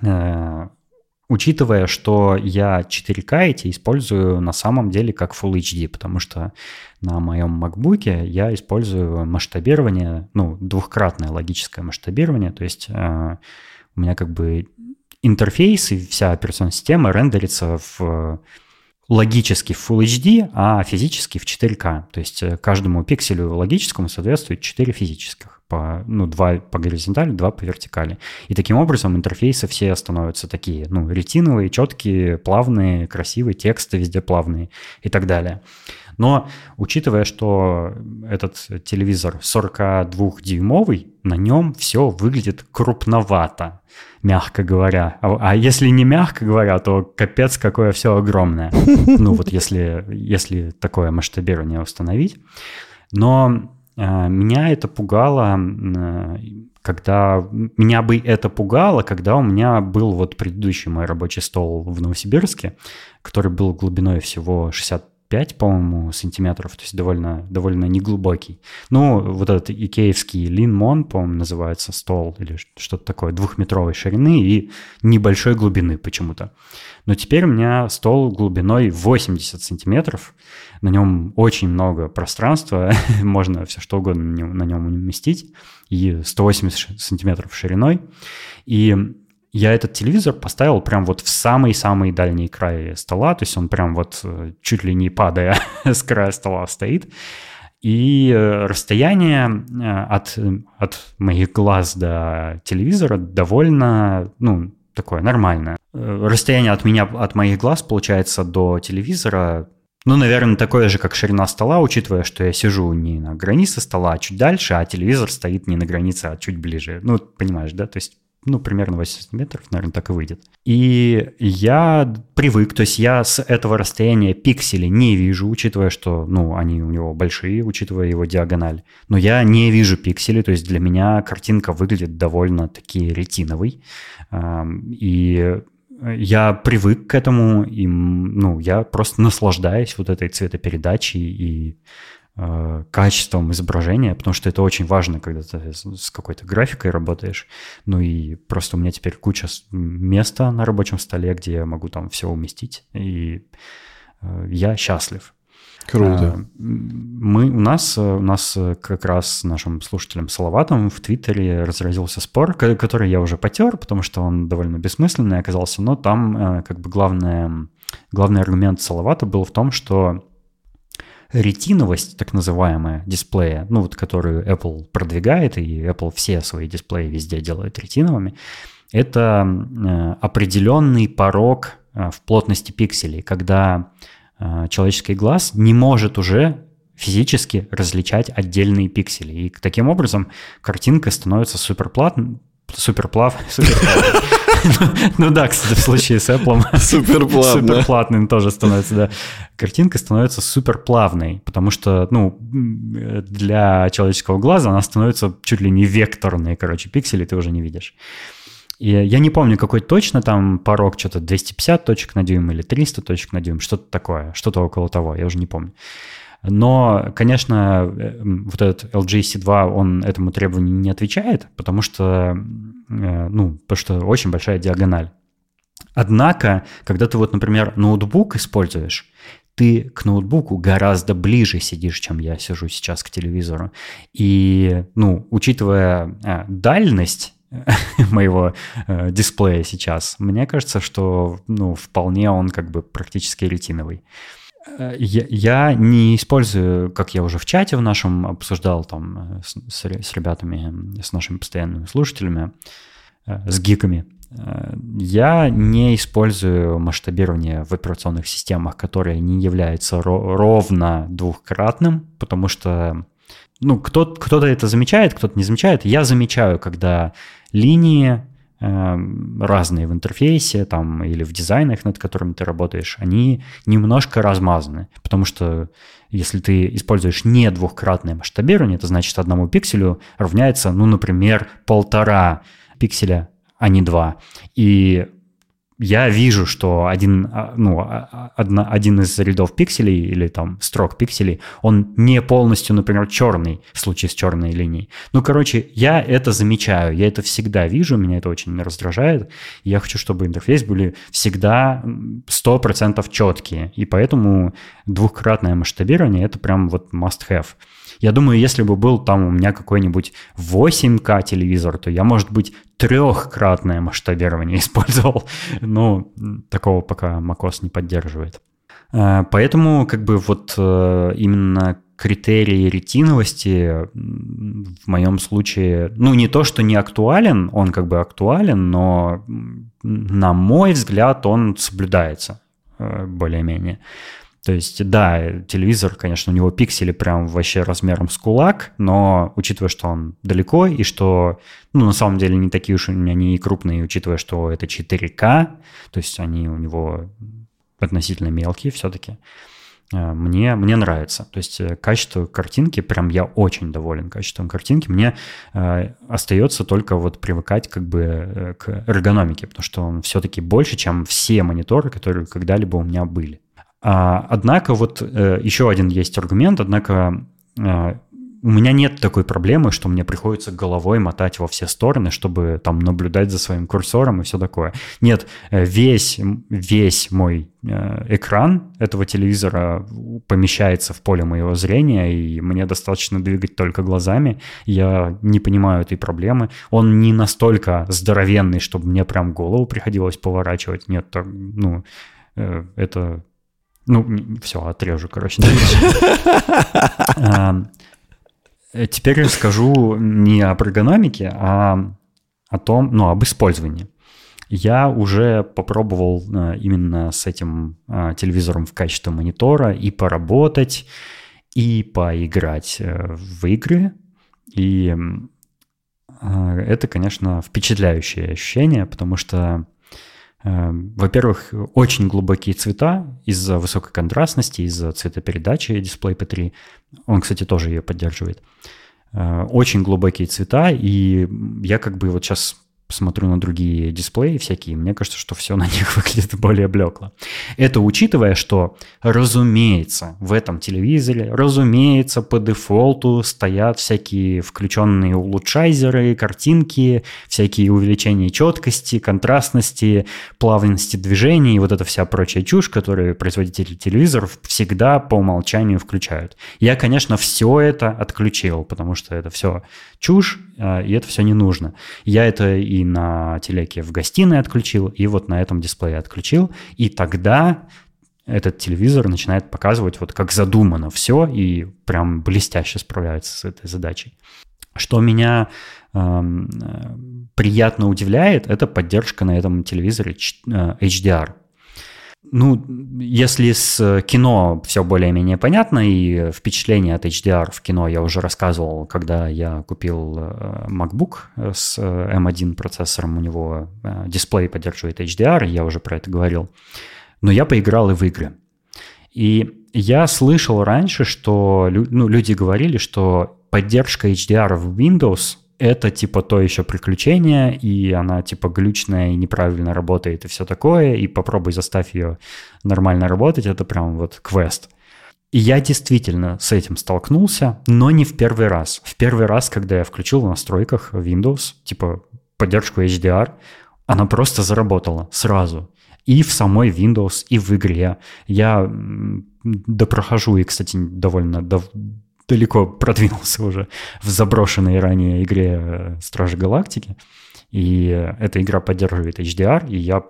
[SPEAKER 1] Э, учитывая, что я 4К эти использую на самом деле как Full HD, потому что на моем MacBook я использую масштабирование, ну, двухкратное логическое масштабирование, то есть э, у меня как бы интерфейс и вся операционная система рендерится в логически в Full HD, а физически в 4К. То есть э, каждому пикселю логическому соответствует 4 физических. По, ну, 2 по горизонтали, 2 по вертикали. И таким образом интерфейсы все становятся такие, ну, ретиновые, четкие, плавные, красивые, тексты везде плавные и так далее. Но учитывая, что этот телевизор 42-дюймовый, на нем все выглядит крупновато, мягко говоря. А, а если не мягко говоря, то капец какое все огромное. Ну вот если, если такое масштабирование установить. Но э, меня это пугало, э, когда... Меня бы это пугало, когда у меня был вот предыдущий мой рабочий стол в Новосибирске, который был глубиной всего 60 5, по-моему, сантиметров, то есть довольно, довольно неглубокий. Ну, вот этот икеевский линмон, по-моему, называется стол или что-то такое, двухметровой ширины и небольшой глубины почему-то. Но теперь у меня стол глубиной 80 сантиметров, на нем очень много пространства, можно все что угодно на нем уместить, и 180 сантиметров шириной. И я этот телевизор поставил прям вот в самый-самый дальний край стола, то есть он прям вот э, чуть ли не падая с края стола стоит. И э, расстояние э, от, от моих глаз до телевизора довольно, ну, такое нормальное. Расстояние от меня, от моих глаз, получается, до телевизора ну, наверное, такое же, как ширина стола, учитывая, что я сижу не на границе стола, а чуть дальше, а телевизор стоит не на границе, а чуть ближе. Ну, понимаешь, да? То есть ну, примерно 80 сантиметров, наверное, так и выйдет. И я привык, то есть я с этого расстояния пиксели не вижу, учитывая, что, ну, они у него большие, учитывая его диагональ. Но я не вижу пиксели, то есть для меня картинка выглядит довольно-таки ретиновой. И я привык к этому, и, ну, я просто наслаждаюсь вот этой цветопередачей и качеством изображения, потому что это очень важно, когда ты с какой-то графикой работаешь. Ну и просто у меня теперь куча места на рабочем столе, где я могу там все уместить, и э, я счастлив.
[SPEAKER 2] Круто.
[SPEAKER 1] Э, мы, у, нас, у нас как раз с нашим слушателем Салаватом в Твиттере разразился спор, который я уже потер, потому что он довольно бессмысленный оказался, но там как бы главное, главный аргумент Салавата был в том, что ретиновость, так называемая, дисплея, ну вот которую Apple продвигает, и Apple все свои дисплеи везде делает ретиновыми, это э, определенный порог э, в плотности пикселей, когда э, человеческий глаз не может уже физически различать отдельные пиксели. И таким образом картинка становится суперплат... суперплав... суперплав... Ну да, кстати, в случае с Apple
[SPEAKER 2] Суперплавно.
[SPEAKER 1] суперплатным тоже становится, да. Картинка становится суперплавной, потому что, ну, для человеческого глаза она становится чуть ли не векторной, короче, пиксели ты уже не видишь. И я не помню, какой точно там порог, что-то 250 точек на дюйм или 300 точек на дюйм, что-то такое, что-то около того, я уже не помню. Но, конечно, э, вот этот LG C2, он этому требованию не отвечает, потому что, э, ну, потому что очень большая диагональ. Однако, когда ты вот, например, ноутбук используешь, ты к ноутбуку гораздо ближе сидишь, чем я сижу сейчас к телевизору. И, ну, учитывая э, дальность моего э, дисплея сейчас, мне кажется, что, ну, вполне он как бы практически ретиновый. Э, я, не использую, как я уже в чате в нашем обсуждал там с, с, с ребятами, с нашими постоянными слушателями, с гиками, я не использую масштабирование в операционных системах, которое не является ро- ровно двухкратным, потому что ну, кто- кто-то это замечает, кто-то не замечает. Я замечаю, когда линии э, разные в интерфейсе там, или в дизайнах, над которыми ты работаешь, они немножко размазаны. Потому что если ты используешь не двухкратное масштабирование, это значит одному пикселю равняется, ну, например, полтора пикселя а не два. И я вижу, что один, а, ну, а, одна, один из рядов пикселей или там строк пикселей, он не полностью, например, черный в случае с черной линией. Ну, короче, я это замечаю, я это всегда вижу, меня это очень раздражает. Я хочу, чтобы интерфейс были всегда 100% четкие, и поэтому двухкратное масштабирование – это прям вот must-have. Я думаю, если бы был там у меня какой-нибудь 8К телевизор, то я, может быть, трехкратное масштабирование использовал. Ну, такого пока macOS не поддерживает. Э, поэтому как бы вот э, именно критерий ретиновости в моем случае, ну не то, что не актуален, он как бы актуален, но на мой взгляд он соблюдается э, более-менее. То есть, да, телевизор, конечно, у него пиксели прям вообще размером с кулак, но учитывая, что он далеко и что, ну, на самом деле не такие уж они и крупные, учитывая, что это 4К, то есть они у него относительно мелкие все-таки, э, мне, мне нравится. То есть э, качество картинки, прям я очень доволен качеством картинки. Мне э, остается только вот привыкать как бы э, к эргономике, потому что он все-таки больше, чем все мониторы, которые когда-либо у меня были. А, однако вот э, еще один есть аргумент, однако э, у меня нет такой проблемы, что мне приходится головой мотать во все стороны, чтобы там наблюдать за своим курсором и все такое. Нет, э, весь, весь мой экран этого телевизора помещается в поле моего зрения, и мне достаточно двигать только глазами. Я не понимаю этой проблемы. Он не настолько здоровенный, чтобы мне прям голову приходилось поворачивать. Нет, ну, это ну, все, отрежу, короче. Теперь расскажу не об эргономике, а о том, ну, об использовании. Я уже попробовал э, именно с этим э, телевизором в качестве монитора и поработать, и поиграть э, в игры. И это, конечно, впечатляющее ощущение, потому что во-первых, очень глубокие цвета из-за высокой контрастности, из-за цветопередачи дисплей P3. Он, кстати, тоже ее поддерживает. Э, очень глубокие цвета, и я как бы вот сейчас смотрю на другие дисплеи всякие, мне кажется, что все на них выглядит более блекло. Это учитывая, что, разумеется, в этом телевизоре, разумеется, по дефолту стоят всякие включенные улучшайзеры, картинки, всякие увеличения четкости, контрастности, плавности движений и вот эта вся прочая чушь, которую производители телевизоров всегда по умолчанию включают. Я, конечно, все это отключил, потому что это все чушь, и это все не нужно. Я это и на телеке в гостиной отключил, и вот на этом дисплее отключил, и тогда этот телевизор начинает показывать вот как задумано все и прям блестяще справляется с этой задачей. Что меня э, приятно удивляет, это поддержка на этом телевизоре HDR. Ну, если с кино все более-менее понятно, и впечатление от HDR в кино я уже рассказывал, когда я купил э, MacBook с M1 процессором, у него э, дисплей поддерживает HDR, я уже про это говорил. Но я поиграл и в игры. И я слышал раньше, что ну, люди говорили, что поддержка HDR в Windows это типа то еще приключение, и она типа глючная и неправильно работает и все такое, и попробуй заставь ее нормально работать, это прям вот квест. И я действительно с этим столкнулся, но не в первый раз. В первый раз, когда я включил в настройках Windows, типа поддержку HDR, она просто заработала сразу. И в самой Windows, и в игре. Я допрохожу, и, кстати, довольно дав далеко продвинулся уже в заброшенной ранее игре э, Стражи Галактики. И эта игра поддерживает HDR, и я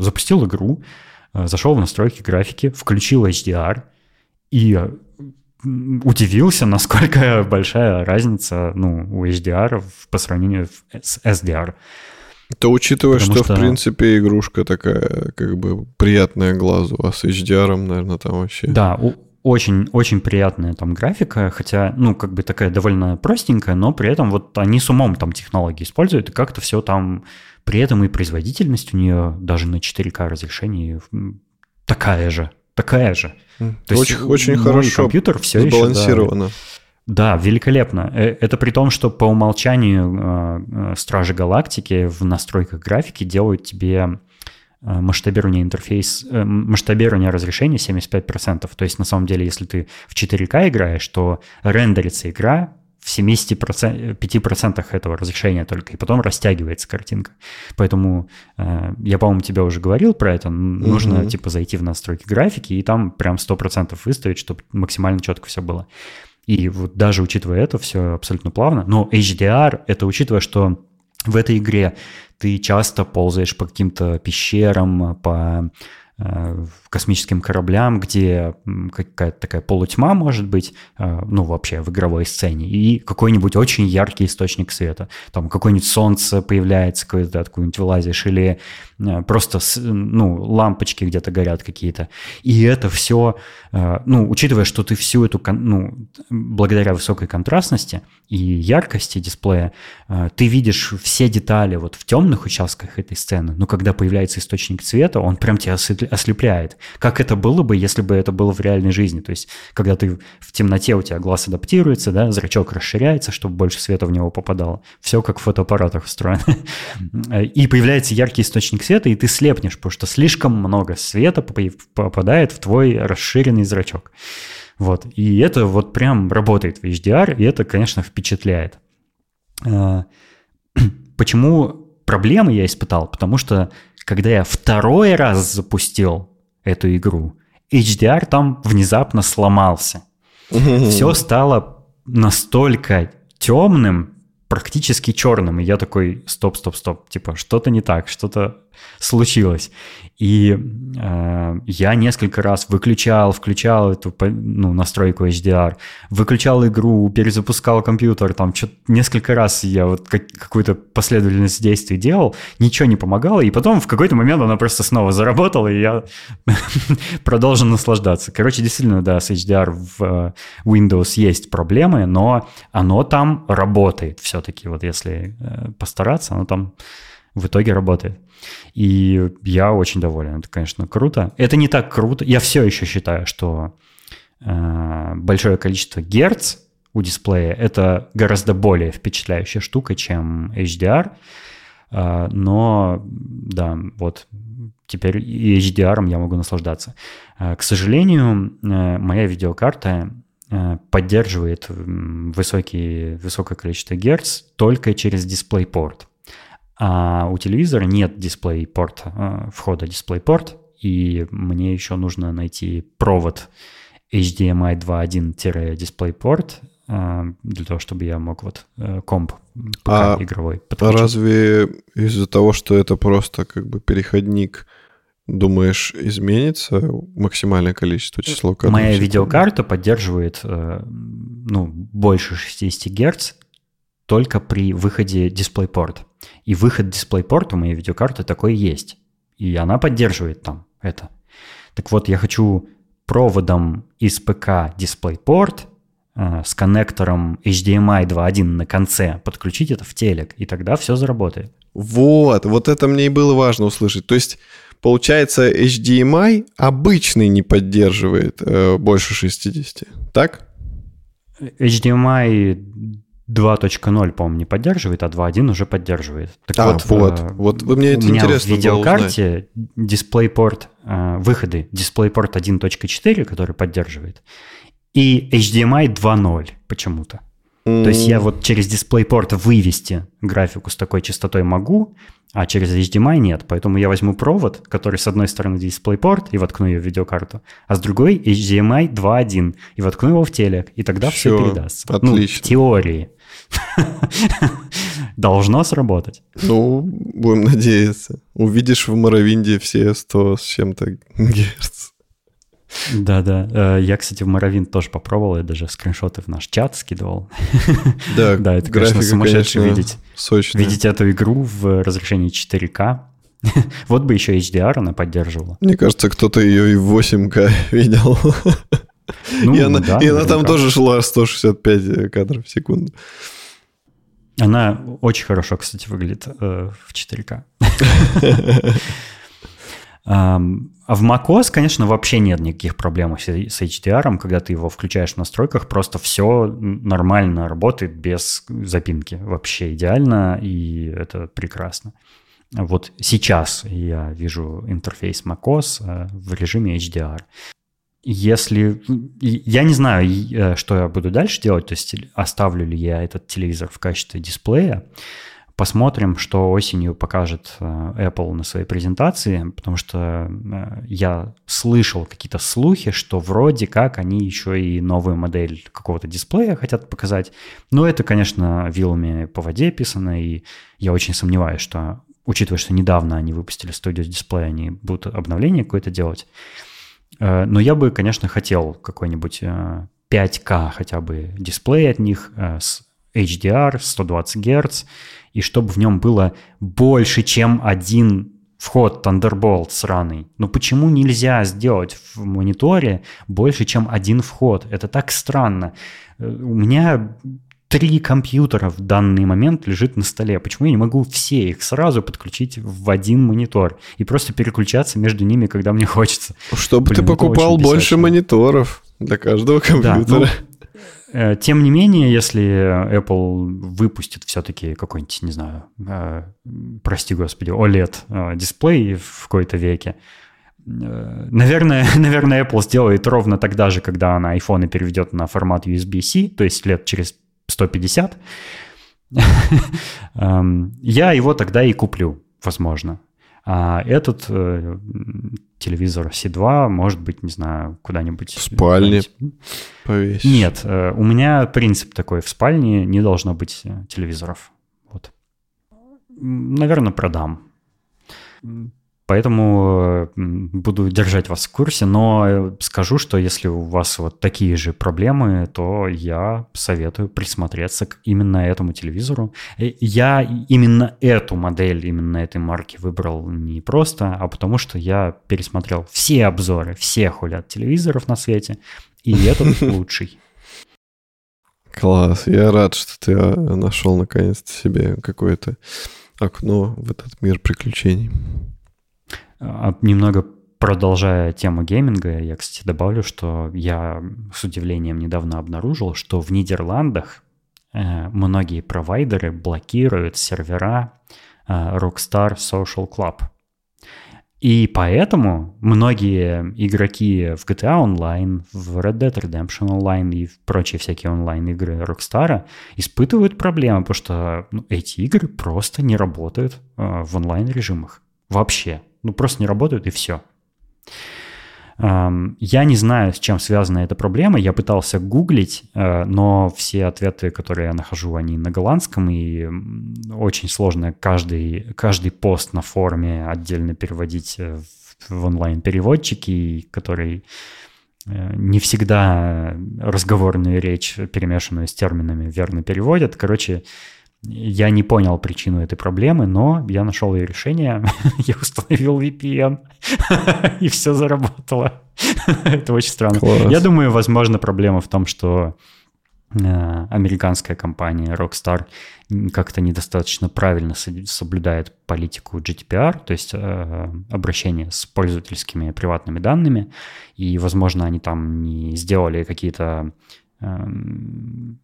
[SPEAKER 1] запустил игру, э, зашел в настройки графики, включил HDR, и э, удивился, насколько большая разница ну, у HDR по сравнению с SDR.
[SPEAKER 2] То учитывая, что, что, в принципе, игрушка такая, как бы, приятная глазу, а с HDR, наверное, там вообще...
[SPEAKER 1] Да, очень, очень приятная там графика, хотя, ну, как бы такая довольно простенькая, но при этом вот они с умом там технологии используют, и как-то все там, при этом и производительность у нее даже на 4К разрешении такая же, такая же.
[SPEAKER 2] То очень, есть очень хорошо
[SPEAKER 1] компьютер все
[SPEAKER 2] сбалансировано.
[SPEAKER 1] Еще, да, да, великолепно. Э, это при том, что по умолчанию э, э, Стражи Галактики в настройках графики делают тебе масштабирование интерфейс, э, масштабирование разрешения 75%. То есть на самом деле, если ты в 4К играешь, то рендерится игра в 75% этого разрешения только, и потом растягивается картинка. Поэтому э, я, по-моему, тебе уже говорил про это. Нужно, угу. типа, зайти в настройки графики и там прям 100% выставить, чтобы максимально четко все было. И вот даже учитывая это, все абсолютно плавно. Но HDR — это учитывая, что в этой игре. Ты часто ползаешь по каким-то пещерам, по космическим кораблям, где какая-то такая полутьма может быть, э, ну, вообще в игровой сцене, и какой-нибудь очень яркий источник света. Там какое-нибудь солнце появляется, какое-то откуда-нибудь вылазишь, или э, просто, ну, лампочки где-то горят какие-то. И это все, ну, учитывая, что ты всю эту, ну, благодаря высокой контрастности и яркости дисплея, ты видишь все детали вот в темных участках этой сцены, но когда появляется источник света, он прям тебя ослепляет. Как это было бы, если бы это было в реальной жизни? То есть, когда ты в темноте, у тебя глаз адаптируется, да, зрачок расширяется, чтобы больше света в него попадало. Все как в фотоаппаратах устроено. И появляется яркий источник света, и ты слепнешь, потому что слишком много света попадает в твой расширенный зрачок. Вот. И это вот прям работает в HDR, и это, конечно, впечатляет. А, почему проблемы я испытал? Потому что когда я второй раз запустил эту игру, HDR там внезапно сломался. Все стало настолько темным, практически черным. И я такой, стоп, стоп, стоп, типа, что-то не так, что-то случилось. И э, я несколько раз выключал, включал эту ну, настройку HDR, выключал игру, перезапускал компьютер, там что-то несколько раз я вот как, какую-то последовательность действий делал, ничего не помогало, и потом в какой-то момент она просто снова заработала, и я продолжил наслаждаться. Короче, действительно, да, с HDR в э, Windows есть проблемы, но оно там работает все-таки, вот если э, постараться, оно там в итоге работает. И я очень доволен. Это, конечно, круто. Это не так круто. Я все еще считаю, что э, большое количество герц у дисплея это гораздо более впечатляющая штука, чем HDR. Э, но да, вот теперь и HDR я могу наслаждаться. Э, к сожалению, э, моя видеокарта э, поддерживает высокие, высокое количество герц только через DisplayPort. А у телевизора нет DisplayPort, э, входа DisplayPort, и мне еще нужно найти провод HDMI 2.1-DisplayPort э, для того, чтобы я мог вот э, комп пока а игровой
[SPEAKER 2] подключить. разве из-за того, что это просто как бы переходник, думаешь, изменится максимальное количество числа
[SPEAKER 1] кадров? Моя видеокарта поддерживает ну, больше 60 Гц только при выходе DisplayPort. И выход DisplayPort у моей видеокарты такой есть. И она поддерживает там это. Так вот, я хочу проводом из ПК DisplayPort э, с коннектором HDMI 2.1 на конце подключить это в телек, и тогда все заработает.
[SPEAKER 2] Вот, вот это мне и было важно услышать. То есть, получается, HDMI обычный не поддерживает э, больше 60, так?
[SPEAKER 1] HDMI 2.0, по-моему, не поддерживает, а 2.1 уже поддерживает.
[SPEAKER 2] Так а, вот, вот, э, вот мне это
[SPEAKER 1] у меня
[SPEAKER 2] интересно
[SPEAKER 1] в видеокарте DisplayPort, э, выходы DisplayPort 1.4, который поддерживает, и HDMI 2.0 почему-то. Mm. То есть я вот через DisplayPort вывести графику с такой частотой могу, а через HDMI нет. Поэтому я возьму провод, который с одной стороны DisplayPort, и воткну ее в видеокарту, а с другой HDMI 2.1, и воткну его в телек, и тогда все, все передастся.
[SPEAKER 2] Отлично.
[SPEAKER 1] Ну, в теории. Должно сработать.
[SPEAKER 2] Ну, будем надеяться. Увидишь в Моровинде все 100 с чем-то герц.
[SPEAKER 1] Да-да. Э, я, кстати, в Моровин тоже попробовал, я даже скриншоты в наш чат скидывал.
[SPEAKER 2] Да,
[SPEAKER 1] да это, конечно, сумасшедше видеть.
[SPEAKER 2] Сочная.
[SPEAKER 1] Видеть эту игру в разрешении 4К. Вот бы еще HDR она поддерживала.
[SPEAKER 2] Мне кажется, кто-то ее и в 8К видел. Ну, и она, да, и она там тоже шла 165 кадров в секунду.
[SPEAKER 1] Она очень хорошо, кстати, выглядит э, в 4К. А в macOS, конечно, вообще нет никаких проблем с HDR, когда ты его включаешь в настройках, просто все нормально работает без запинки. Вообще идеально, и это прекрасно. Вот сейчас я вижу интерфейс macOS э, в режиме HDR. Если... Я не знаю, э, что я буду дальше делать, то есть оставлю ли я этот телевизор в качестве дисплея, Посмотрим, что осенью покажет э, Apple на своей презентации, потому что э, я слышал какие-то слухи, что вроде как они еще и новую модель какого-то дисплея хотят показать. Но это, конечно, вилами по воде писано, и я очень сомневаюсь, что, учитывая, что недавно они выпустили Studio Display, они будут обновление какое-то делать. Э, но я бы, конечно, хотел какой-нибудь 5К хотя бы дисплей от них с HDR, 120 Гц, и чтобы в нем было больше, чем один вход Thunderbolt сраный. Но почему нельзя сделать в мониторе больше, чем один вход? Это так странно. Э, у меня три компьютера в данный момент лежит на столе. Почему я не могу все их сразу подключить в один монитор и просто переключаться между ними, когда мне хочется?
[SPEAKER 2] Чтобы Блин, ты покупал больше мониторов для каждого компьютера. Да, ну,
[SPEAKER 1] Э, тем не менее, если Apple выпустит все-таки какой-нибудь, не знаю, э, прости господи, OLED э, дисплей в какой-то веке, Наверное, наверное, Apple сделает ровно тогда же, когда она iPhone переведет на формат USB-C, то есть лет через 150. Эм, я его тогда и куплю, возможно. А этот э, телевизор C2 может быть, не знаю, куда-нибудь...
[SPEAKER 2] В спальне повесить?
[SPEAKER 1] Нет, э, у меня принцип такой, в спальне не должно быть э, телевизоров. Вот. Наверное, продам. Поэтому буду держать вас в курсе, но скажу, что если у вас вот такие же проблемы, то я советую присмотреться к именно этому телевизору. Э, я именно эту модель, именно этой марки выбрал не просто, а потому что я пересмотрел все обзоры всех улят телевизоров на свете, и этот лучший.
[SPEAKER 2] Класс, я рад, что ты а, нашел наконец-то себе какое-то окно в этот мир приключений.
[SPEAKER 1] А, немного продолжая тему гейминга, я, кстати, добавлю, что я с удивлением недавно обнаружил, что в Нидерландах э, многие провайдеры блокируют сервера э, Rockstar Social Club. И поэтому многие игроки в GTA Online, в Red Dead Redemption Online и в прочие всякие онлайн-игры Rockstar испытывают проблемы, потому что ну, эти игры просто не работают э, в онлайн-режимах. Вообще ну, просто не работают, и все. Я не знаю, с чем связана эта проблема. Я пытался гуглить, э, но все ответы, которые я нахожу, они на голландском, и очень сложно каждый, каждый пост на форуме отдельно переводить э, в онлайн-переводчики, который э, не всегда разговорную речь, перемешанную с терминами, верно переводят. Короче, Я не понял причину этой проблемы, но я нашел ее решение. я установил VPN, и все заработало. Это очень странно.
[SPEAKER 2] Класс.
[SPEAKER 1] Я думаю, возможно, проблема в том, что э, американская компания Rockstar как-то недостаточно правильно со- соблюдает политику GDPR, то есть э, обращение с пользовательскими приватными данными, и, возможно, они там не сделали какие-то эм,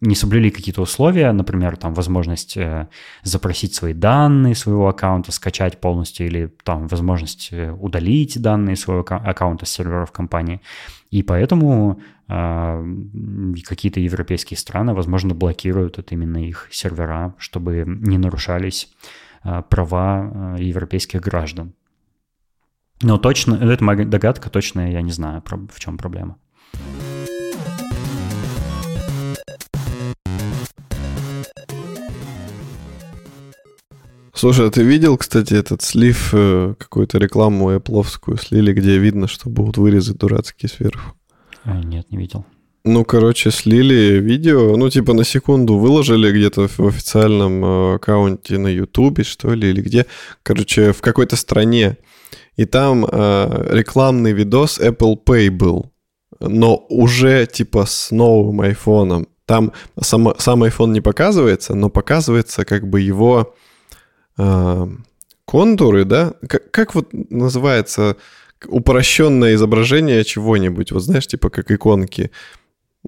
[SPEAKER 1] не соблюли какие-то условия, например, там возможность э, запросить свои данные своего аккаунта, скачать полностью, или там возможность э, удалить данные своего ка- аккаунта с серверов компании. И поэтому э, какие-то европейские страны, возможно, блокируют это именно их сервера, чтобы не нарушались э, права э, европейских граждан. Но точно, это моя догадка, точно я не знаю, в чем проблема.
[SPEAKER 2] Слушай, а ты видел, кстати, этот слив, э, какую-то рекламу Apple слили, где видно, что будут вырезы дурацкие сверху?
[SPEAKER 1] А, Нет, не видел.
[SPEAKER 2] Ну, короче, слили видео, ну, типа на секунду выложили где-то в официальном э, аккаунте на Ютубе, что ли, или где. Короче, в какой-то стране. И там э, рекламный видос Apple Pay был, но уже типа с новым айфоном. Там сам, сам iPhone не показывается, но показывается как бы его контуры, да? Как, как вот называется упрощенное изображение чего-нибудь? Вот знаешь, типа как иконки.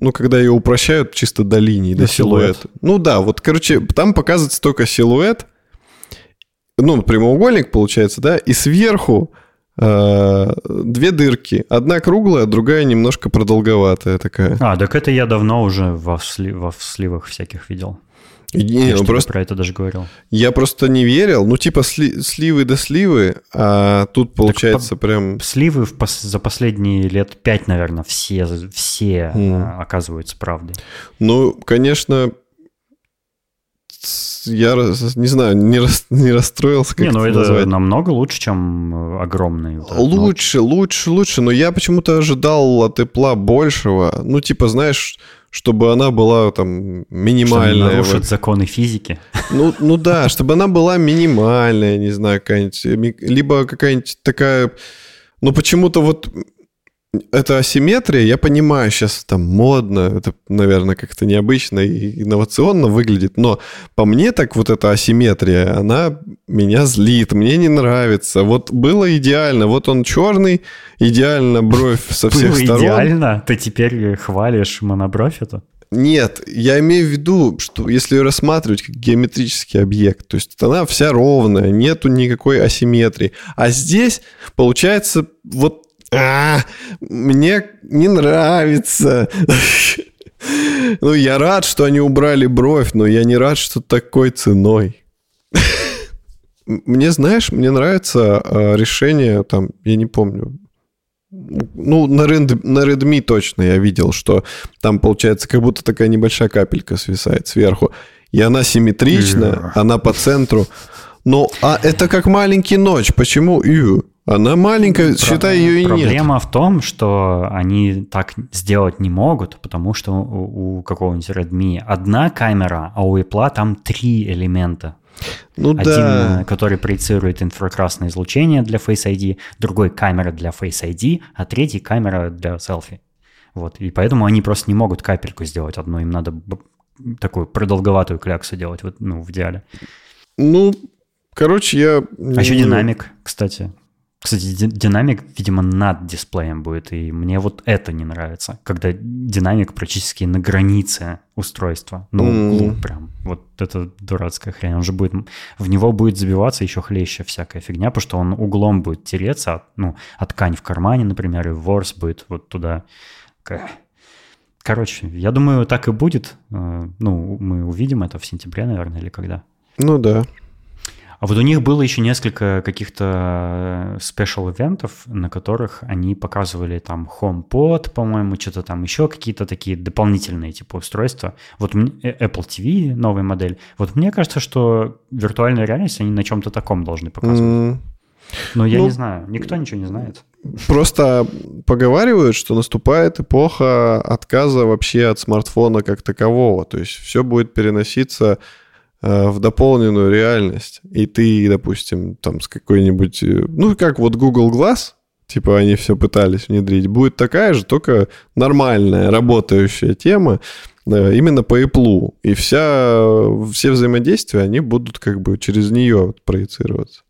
[SPEAKER 2] Ну, когда ее упрощают чисто до линий, до силуэта.
[SPEAKER 1] силуэт.
[SPEAKER 2] Ну да, вот, короче, там показывается только силуэт, ну, прямоугольник получается, да, и сверху э, две дырки. Одна круглая, другая немножко продолговатая такая.
[SPEAKER 1] А, так это я давно уже во, сли- во сливах всяких видел.
[SPEAKER 2] Не,
[SPEAKER 1] я
[SPEAKER 2] ну, просто,
[SPEAKER 1] про это даже говорил.
[SPEAKER 2] я просто не верил. Ну, типа сли- сливы до сливы, а тут получается прям...
[SPEAKER 1] Сливы в пос- за последние лет пять, наверное, все, все э, оказываются правдой.
[SPEAKER 2] Ну, конечно, я не знаю, не, рас- не расстроился, как
[SPEAKER 1] не, ну
[SPEAKER 2] это
[SPEAKER 1] это
[SPEAKER 2] назвать.
[SPEAKER 1] намного лучше, чем э, огромный. вот этот, ну,
[SPEAKER 2] Лучше, лучше, лучше, но я почему-то ожидал от Apple большего. Ну, типа, знаешь, чтобы она была там минимальная.
[SPEAKER 1] нарушат
[SPEAKER 2] вот.
[SPEAKER 1] законы физики.
[SPEAKER 2] Ну, ну да, чтобы она была минимальная, не знаю, какая-нибудь, либо какая-нибудь такая... Ну, почему-то вот эта асимметрия, я понимаю, сейчас там модно, это, наверное, как-то необычно и инновационно выглядит, но по мне так вот эта асимметрия, она меня злит, мне не нравится. Вот было идеально, вот он черный, идеально бровь со всех
[SPEAKER 1] Было
[SPEAKER 2] сторон.
[SPEAKER 1] идеально. Ты теперь хвалишь монобровь эту?
[SPEAKER 2] Нет, я имею в виду, что если ее рассматривать как геометрический объект, то есть она вся ровная, нету никакой асимметрии. А здесь получается вот а, мне не нравится. Ну, я рад, что они убрали бровь, но я не рад, что такой ценой. Мне, знаешь, мне нравится а, решение, там, я не помню, ну, на, Red, на Redmi точно я видел, что там получается как будто такая небольшая капелька свисает сверху. И она симметрична, она по центру. Но а это как маленький ночь. Почему? Ю? Она маленькая, считай, ее и нет.
[SPEAKER 1] Проблема в том, что они так сделать не могут, потому что у, у какого-нибудь Redmi одна камера, а у Apple там три элемента.
[SPEAKER 2] Ну
[SPEAKER 1] Один,
[SPEAKER 2] да.
[SPEAKER 1] э, который проецирует инфракрасное излучение для Face ID, другой камера для Face ID, а третий камера для селфи. Вот. И поэтому они просто не могут капельку сделать одну, им надо такую продолговатую кляксу делать вот, ну, в идеале.
[SPEAKER 2] Ну, короче, я...
[SPEAKER 1] А еще динамик, кстати. Кстати, ди- динамик, видимо, над дисплеем будет, и мне вот это не нравится, когда динамик практически на границе устройства, на углу
[SPEAKER 2] М.
[SPEAKER 1] прям. Вот это дурацкая хрень. Он же будет, в него будет забиваться еще хлеще всякая фигня, потому что он углом будет тереться, от, ну, от ткань в кармане, например, и ворс будет вот туда. Короче, я думаю, так и будет. Э, Ну, мы увидим это в сентябре, наверное, или когда.
[SPEAKER 2] Ну да.
[SPEAKER 1] А вот у них было еще несколько каких-то спешл-ивентов, на которых они показывали там HomePod, по-моему, что-то там еще какие-то такие дополнительные типа устройства. Вот э, Apple TV, новая модель. Вот мне кажется, что виртуальная реальность они на чем-то таком должны показывать.
[SPEAKER 2] М,
[SPEAKER 1] Но я
[SPEAKER 2] ну-
[SPEAKER 1] не знаю, никто ничего не знает.
[SPEAKER 2] Просто поговаривают, что наступает эпоха отказа вообще от смартфона как такового. То есть все будет переноситься э, в дополненную реальность, и ты, допустим, там с какой-нибудь... э, Ну, как вот Google Glass, типа они все пытались внедрить, будет такая же, только нормальная, работающая тема, э, именно по Apple. И вся, все взаимодействия, они будут как бы через нее проецироваться.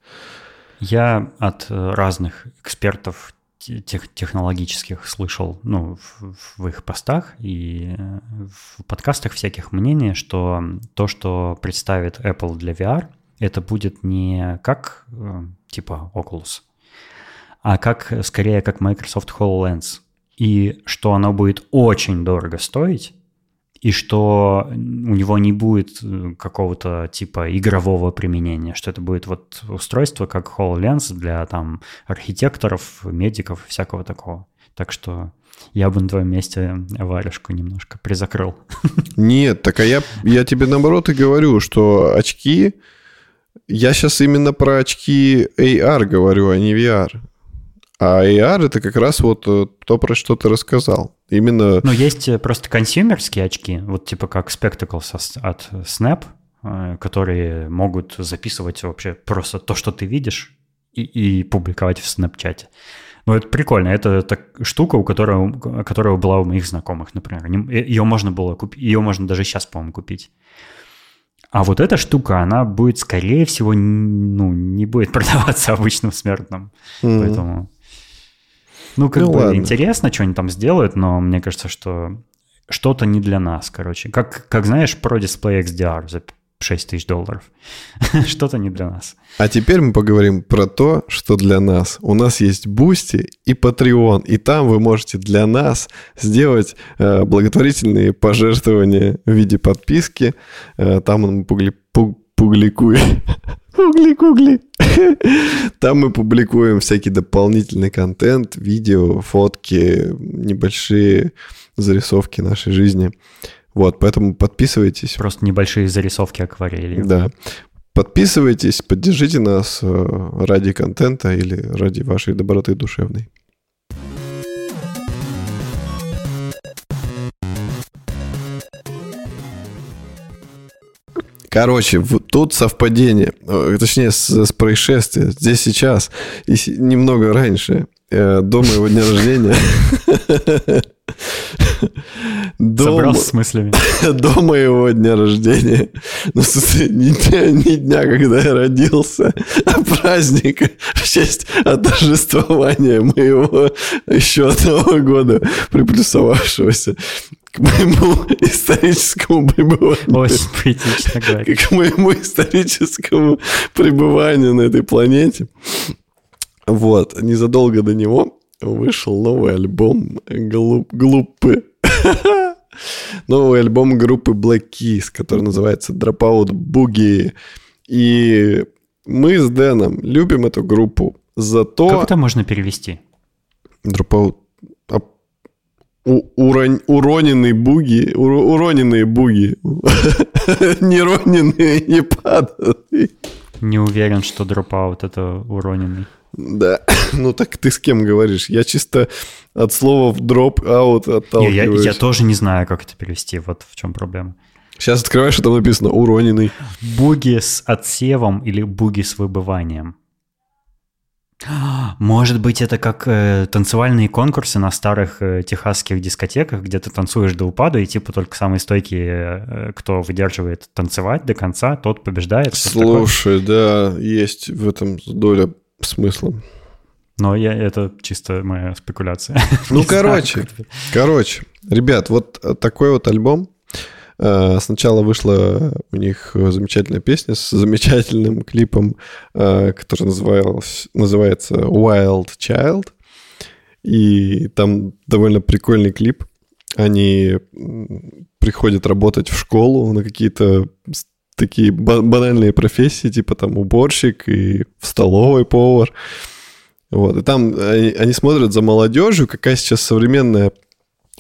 [SPEAKER 1] Я от э, разных экспертов тех, технологических слышал, ну, в, в их постах и э, в подкастах всяких мнение, что то, что представит Apple для VR, это будет не как э, типа Oculus, а как скорее как Microsoft HoloLens. И что оно будет очень дорого стоить, и что у него не будет э, какого-то типа игрового применения, что это будет вот устройство как HoloLens для там архитекторов, медиков, всякого такого. Так что я бы на твоем месте варежку немножко призакрыл.
[SPEAKER 2] Нет, так а я, я тебе наоборот и говорю, что очки... Я сейчас именно про очки AR говорю, а не VR. А AR это как раз вот э, то, про что ты рассказал. Именно...
[SPEAKER 1] Ну, есть э, просто консюмерские очки, вот типа как Spectacles от Snap, э, которые могут записывать вообще просто то, что ты видишь, и, и публиковать в Snapchat. Ну, это прикольно. Это так, штука, у которой, которая была у моих знакомых, например. Они- э, Ее можно было купить, ее можно даже сейчас, по-моему, купить. А вот эта штука, она будет, скорее всего, ну, не будет продаваться обычным смертным.
[SPEAKER 2] М.
[SPEAKER 1] Поэтому, ну, как
[SPEAKER 2] Ну,
[SPEAKER 1] бы
[SPEAKER 2] ладно.
[SPEAKER 1] интересно, что они там сделают, но мне кажется, что что-то не для нас, короче. Как, как знаешь, про дисплей XDR за 6 тысяч долларов. что-то не для нас.
[SPEAKER 2] А теперь мы поговорим про то, что для нас. У нас есть Boosty и Patreon, и там вы можете для нас сделать э, благотворительные пожертвования в виде подписки. Э, там мы пугли, пу- публикуем. Пугли-кугли. Там мы публикуем всякий дополнительный контент, видео, фотки, небольшие зарисовки нашей жизни. Вот, поэтому подписывайтесь.
[SPEAKER 1] Просто небольшие зарисовки акварелью.
[SPEAKER 2] Да. Подписывайтесь, поддержите нас э, ради контента или ради вашей доброты душевной. Короче, в- тут совпадение, э, точнее, с, с происшествия. Здесь сейчас и немного раньше, до моего дня рождения. До
[SPEAKER 1] Собрался с мыслями.
[SPEAKER 2] до моего дня рождения. Ну, не дня, не дня, когда я родился, а праздника в честь отождествования моего еще одного года, приплюсовавшегося к моему историческому пребыванию.
[SPEAKER 1] Очень поэтично говорить.
[SPEAKER 2] К моему историческому пребыванию на этой планете. Вот, незадолго до него вышел новый альбом глуп- группы. Новый альбом группы Black Keys, который называется Dropout Boogie. И мы с Дэном любим эту группу за то...
[SPEAKER 1] Как это можно перевести?
[SPEAKER 2] Dropout... у- урон- уроненный буги, уро- уроненные буги, не роненные, не падают.
[SPEAKER 1] Не уверен, что дропаут это уроненный.
[SPEAKER 2] Да, ну так ты с кем говоришь? Я чисто от слова drop out
[SPEAKER 1] Не, я,
[SPEAKER 2] отталкиваюсь.
[SPEAKER 1] я тоже не знаю, как это перевести. Вот в чем проблема.
[SPEAKER 2] Сейчас открываешь, и там написано уроненный.
[SPEAKER 1] Буги с отсевом или буги с выбыванием? Может быть, это как э, танцевальные конкурсы на старых э, техасских дискотеках, где ты танцуешь до упада, и типа только самый стойкий, э, кто выдерживает танцевать до конца, тот побеждает.
[SPEAKER 2] Слушай, да, есть в этом доля смысла.
[SPEAKER 1] Но я, это чисто моя спекуляция.
[SPEAKER 2] Ну, короче. Короче, ребят, вот э, такой вот альбом. Э, Сначала вышла у них замечательная песня с замечательным клипом, э, который назывался, называется Wild Child. И там довольно прикольный клип. Они приходят работать в школу на какие-то такие ба- банальные профессии, типа там уборщик и в столовой повар. Вот, и там они, они смотрят за молодежью, какая сейчас современная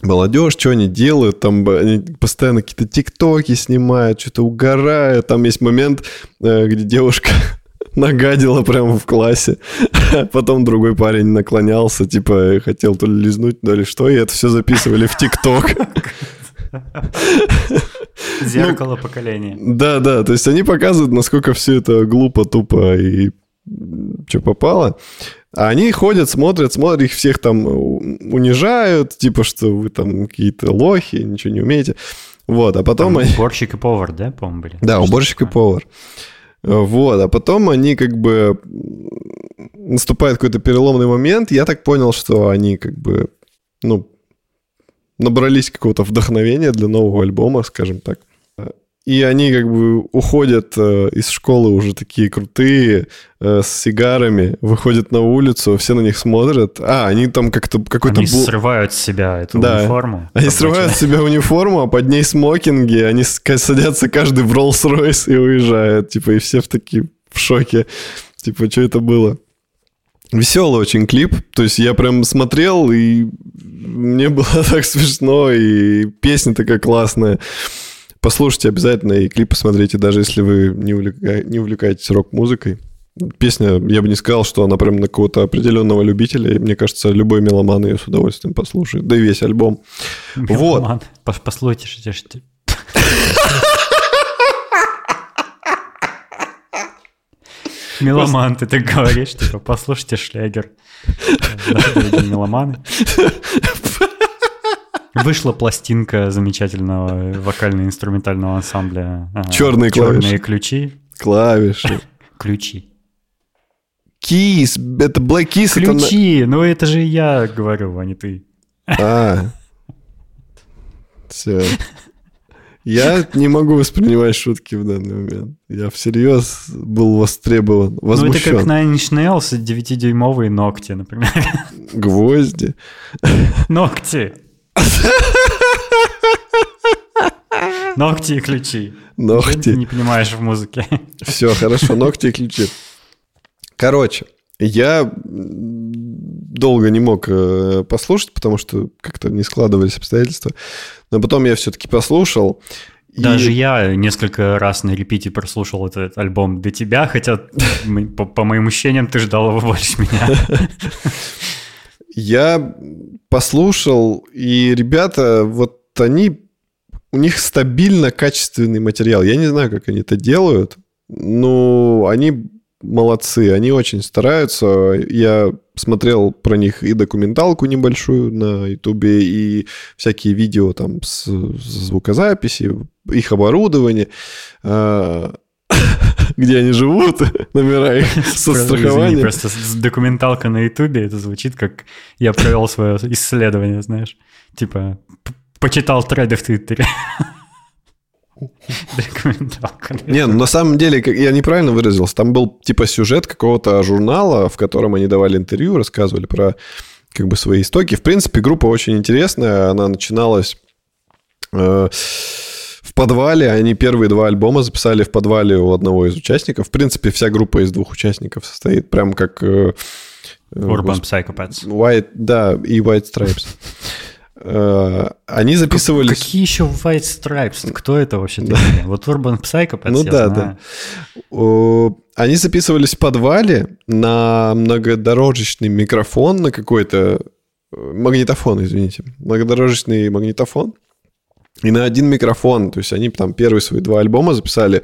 [SPEAKER 2] молодежь, что они делают, там они постоянно какие-то тиктоки снимают, что-то угорают. Там есть момент, э, где девушка нагадила прямо в классе. Потом другой парень наклонялся, типа хотел то ли лизнуть, то ли что, и это все записывали в ТикТок.
[SPEAKER 1] Зеркало поколения.
[SPEAKER 2] Да, да, то есть они показывают, насколько все это глупо, тупо и что попало. А они ходят, смотрят, смотрят, их всех там унижают, типа, что вы там какие-то лохи, ничего не умеете. Вот, а потом...
[SPEAKER 1] Там уборщик и повар, да, по-моему, были?
[SPEAKER 2] Да, уборщик и повар. Вот, а потом они как бы... Наступает какой-то переломный момент, я так понял, что они как бы, ну, набрались какого-то вдохновения для нового альбома, скажем так. И они как бы уходят э, из школы уже такие крутые, э, с сигарами, выходят на улицу, все на них смотрят. А, они там как-то какой-то...
[SPEAKER 1] Они бу... срывают с себя эту
[SPEAKER 2] да.
[SPEAKER 1] униформу.
[SPEAKER 2] Они срывают с себя униформу, а под ней смокинги, они садятся каждый в Роллс-Ройс и уезжают. Типа, и все в такие в шоке. Типа, что это было? Веселый очень клип. То есть я прям смотрел, и мне было так смешно, и песня такая классная. Послушайте обязательно и клип посмотрите, даже если вы не, увлека... не увлекаетесь рок-музыкой. Песня, я бы не сказал, что она прям на какого-то определенного любителя. И мне кажется, любой меломан ее с удовольствием послушает. Да и весь альбом. Меломан.
[SPEAKER 1] Вот. Послушайте, Меломан, ты так говоришь, типа, послушайте шлягер. Меломаны. Вышла пластинка замечательного вокально-инструментального ансамбля.
[SPEAKER 2] Черные клавиши.
[SPEAKER 1] Черные ключи.
[SPEAKER 2] Клавиши.
[SPEAKER 1] Ключи.
[SPEAKER 2] Keys, это Black Keys.
[SPEAKER 1] Ключи, это... ну это же я говорю, а не ты.
[SPEAKER 2] А, все. Я не могу воспринимать шутки в данный момент. Я всерьез был востребован, возмущен.
[SPEAKER 1] Ну, это как Nine Inch Nails 9-дюймовые ногти, например.
[SPEAKER 2] Гвозди.
[SPEAKER 1] Ногти. Ногти и ключи.
[SPEAKER 2] Ногти.
[SPEAKER 1] Ты не понимаешь в музыке.
[SPEAKER 2] Все, хорошо, ногти и ключи. Короче, я долго не мог э, послушать, потому что как-то не складывались обстоятельства. Но потом я все-таки послушал.
[SPEAKER 1] Даже и... я несколько раз на репите прослушал этот альбом для тебя, хотя, по, по моим ощущениям, ты ждал его больше меня.
[SPEAKER 2] Я послушал, и ребята, вот они, у них стабильно качественный материал. Я не знаю, как они это делают, но они молодцы, они очень стараются. Я смотрел про них и документалку небольшую на Ютубе, и всякие видео там с, с звукозаписи, их оборудование. А, где они живут, номера их страхованием.
[SPEAKER 1] Просто документалка на Ютубе, это звучит как я провел свое исследование, знаешь. Типа, почитал треды в Твиттере.
[SPEAKER 2] Документалка. Не, ну на самом деле, я неправильно выразился. Там был типа сюжет какого-то журнала, в котором они давали интервью, рассказывали про как бы свои истоки. В принципе, группа очень интересная. Она начиналась э, в подвале. Они первые два альбома записали в подвале у одного из участников. В принципе, вся группа из двух участников состоит. Прям как... Э,
[SPEAKER 1] Urban Госп... Psychopaths.
[SPEAKER 2] White, да, и White Stripes. Э, они записывались...
[SPEAKER 1] Какие еще White Stripes? Кто это вообще? Да. Вот Urban Psychopaths
[SPEAKER 2] Ну да, знаю. да. Они записывались в подвале на многодорожечный микрофон, на какой-то э, магнитофон, извините. Многодорожечный магнитофон. И на один микрофон. То есть они там первые свои два альбома записали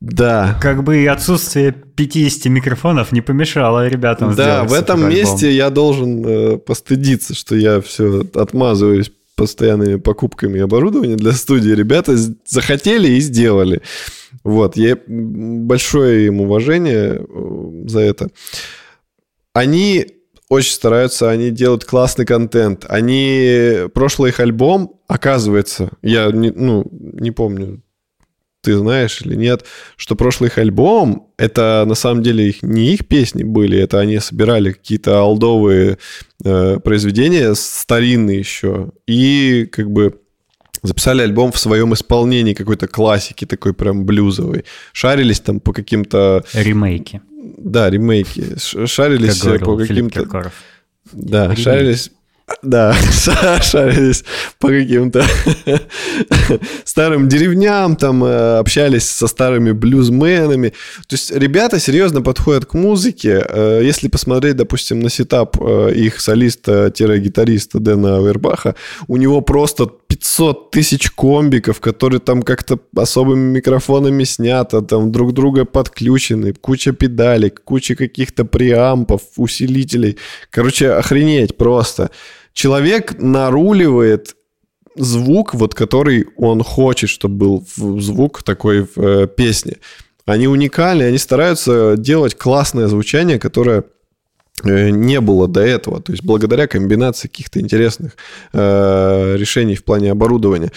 [SPEAKER 2] да.
[SPEAKER 1] Как бы отсутствие 50 микрофонов не помешало ребятам
[SPEAKER 2] Да, в этом месте я должен э, постыдиться, что я все отмазываюсь постоянными покупками оборудования для студии. Ребята захотели и сделали. Вот, я большое им уважение э, за это. Они очень стараются, они делают классный контент. Они... Прошлый их альбом, оказывается, я не, ну, не помню, ты знаешь или нет, что прошлый их альбом, это на самом деле их, не их песни были, это они собирали какие-то алдовые э, произведения, старинные еще, и как бы записали альбом в своем исполнении какой-то классики, такой прям блюзовой. Шарились там по каким-то...
[SPEAKER 1] Ремейки.
[SPEAKER 2] Да, ремейки. Шарились
[SPEAKER 1] как
[SPEAKER 2] по каким-то... Да, шарились да, шарились по каким-то старым деревням, там э, общались со старыми блюзменами. То есть ребята серьезно подходят к музыке. Э, если посмотреть, допустим, на сетап э, их солиста-гитариста Дэна Авербаха, у него просто 500 тысяч комбиков, которые там как-то особыми микрофонами снято, там друг друга подключены, куча педалек, куча каких-то преампов, усилителей. Короче, охренеть просто. Человек наруливает звук, вот который он хочет, чтобы был звук такой в э, песне. Они уникальны, они стараются делать классное звучание, которое э, не было до этого. То есть благодаря комбинации каких-то интересных э, решений в плане оборудования.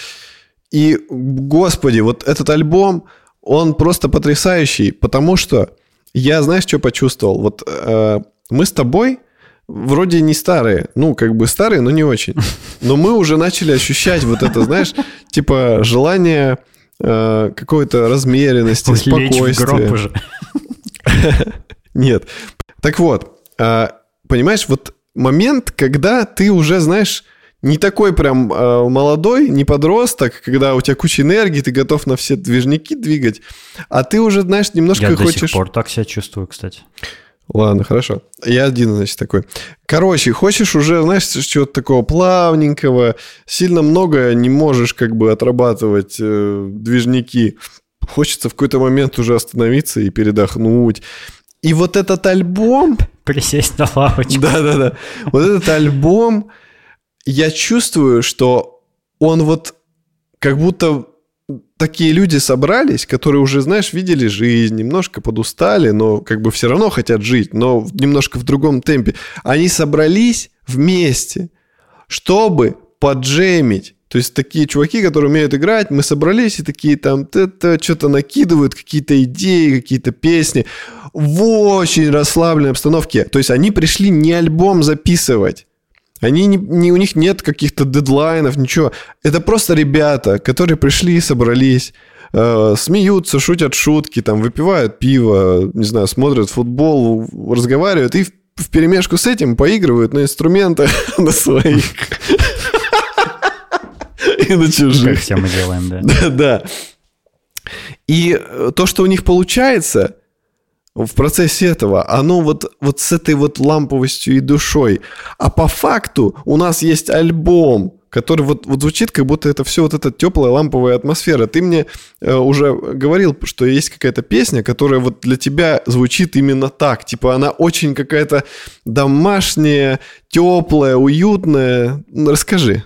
[SPEAKER 2] И, господи, вот этот альбом, он просто потрясающий, потому что я, знаешь, что почувствовал? Вот э, мы с тобой вроде не старые, ну, как бы старые, но не очень. Но мы уже начали ощущать вот это, знаешь, типа желание э, какой-то размеренности, спокойствия. Нет. Так вот, э, понимаешь, вот момент, когда ты уже, знаешь, не такой прям э, молодой, не подросток, когда у тебя куча энергии, ты готов на все движники двигать, а ты уже, знаешь, немножко
[SPEAKER 1] Я
[SPEAKER 2] хочешь...
[SPEAKER 1] до сих пор так себя чувствую, кстати.
[SPEAKER 2] Ладно, хорошо. Я один, значит, такой. Короче, хочешь уже, знаешь, чего-то такого плавненького, сильно много не можешь как бы отрабатывать э, движники. Хочется в какой-то момент уже остановиться и передохнуть. И вот этот альбом...
[SPEAKER 1] Присесть на лавочку.
[SPEAKER 2] Да-да-да. Вот этот альбом, я чувствую, что он вот как будто такие люди собрались, которые уже, знаешь, видели жизнь, немножко подустали, но как бы все равно хотят жить, но немножко в другом темпе. Они собрались вместе, чтобы поджемить. То есть такие чуваки, которые умеют играть, мы собрались и такие там это что-то накидывают, какие-то идеи, какие-то песни в очень расслабленной обстановке. То есть они пришли не альбом записывать, они не, не, у них нет каких-то дедлайнов, ничего. Это просто ребята, которые пришли, собрались, э, смеются, шутят шутки, там, выпивают пиво, не знаю, смотрят футбол, разговаривают и в, в перемешку с этим поигрывают на инструментах на своих. И на чужих.
[SPEAKER 1] Как все мы делаем, да.
[SPEAKER 2] Да, да. И то, что у них получается, в процессе этого, оно вот, вот с этой вот ламповостью и душой. А по факту у нас есть альбом, который вот, вот звучит, как будто это все вот эта теплая ламповая атмосфера. Ты мне э, уже говорил, что есть какая-то песня, которая вот для тебя звучит именно так. Типа она очень какая-то домашняя, теплая, уютная. Расскажи.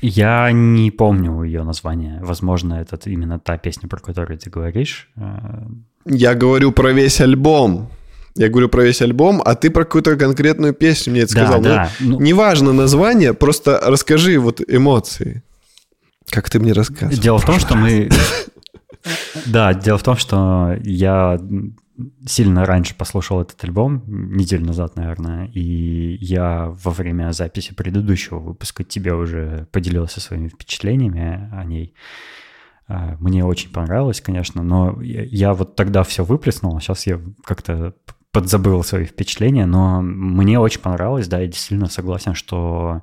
[SPEAKER 1] Я не помню ее название. Возможно, это именно та песня, про которую ты говоришь. Э,
[SPEAKER 2] я говорю про весь альбом. Я говорю про весь альбом, а ты про какую-то конкретную песню мне это
[SPEAKER 1] да,
[SPEAKER 2] сказал.
[SPEAKER 1] Да,
[SPEAKER 2] ну, ну... Неважно название, просто расскажи вот эмоции. Как ты мне рассказывал.
[SPEAKER 1] Дело в том, что мы... Да, дело в том, что я сильно раньше послушал этот альбом, неделю назад, наверное, и я во время записи предыдущего выпуска тебе уже поделился своими впечатлениями о ней. А, мне очень понравилось, конечно, но я вот тогда все выплеснул, а сейчас я как-то подзабыл свои впечатления, но мне очень понравилось, да, я действительно согласен, что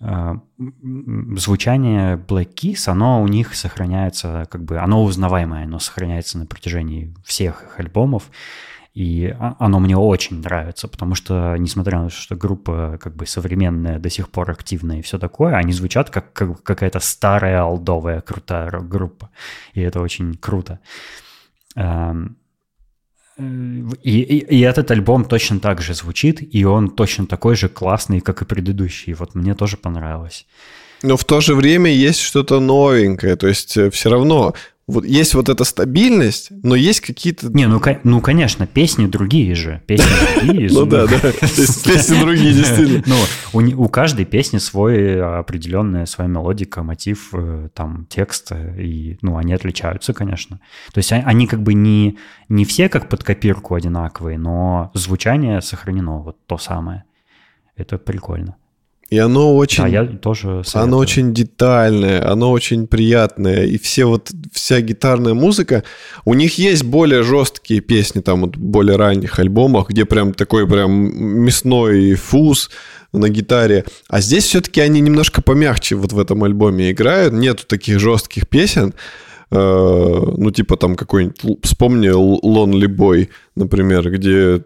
[SPEAKER 1] звучание Black Keys, оно у них сохраняется, как бы, оно узнаваемое, оно сохраняется на протяжении всех их альбомов, и оно мне очень нравится, потому что, несмотря на то, что группа как бы современная, до сих пор активная и все такое, они звучат как, как какая-то старая алдовая крутая рок-группа. И это очень круто. Эм, и, и, и этот альбом точно так же звучит, и он точно такой же классный, как и предыдущий. Вот мне тоже понравилось.
[SPEAKER 2] Но в то же время есть что-то новенькое. То есть э, все равно вот есть вот эта стабильность, но есть какие-то...
[SPEAKER 1] Не, ну, ну конечно, песни другие же. Песни другие.
[SPEAKER 2] Ну да, да. Песни другие, действительно.
[SPEAKER 1] Ну, у каждой песни свой определенная своя мелодика, мотив, э, там, текст, и, ну, они отличаются, конечно. То есть а, они как бы не, не все как под копирку одинаковые, но звучание сохранено, вот то самое. Это прикольно.
[SPEAKER 2] И оно очень...
[SPEAKER 1] Да, я тоже советую.
[SPEAKER 2] Оно очень детальное, оно очень приятное. И все вот, вся гитарная музыка, у них есть более жесткие песни, там вот более ранних альбомах, где прям такой прям мясной фуз на гитаре. А здесь все-таки они немножко помягче вот в этом альбоме играют. Нету таких жестких песен. Э, ну, типа там какой-нибудь, вспомни Lonely Boy, например, где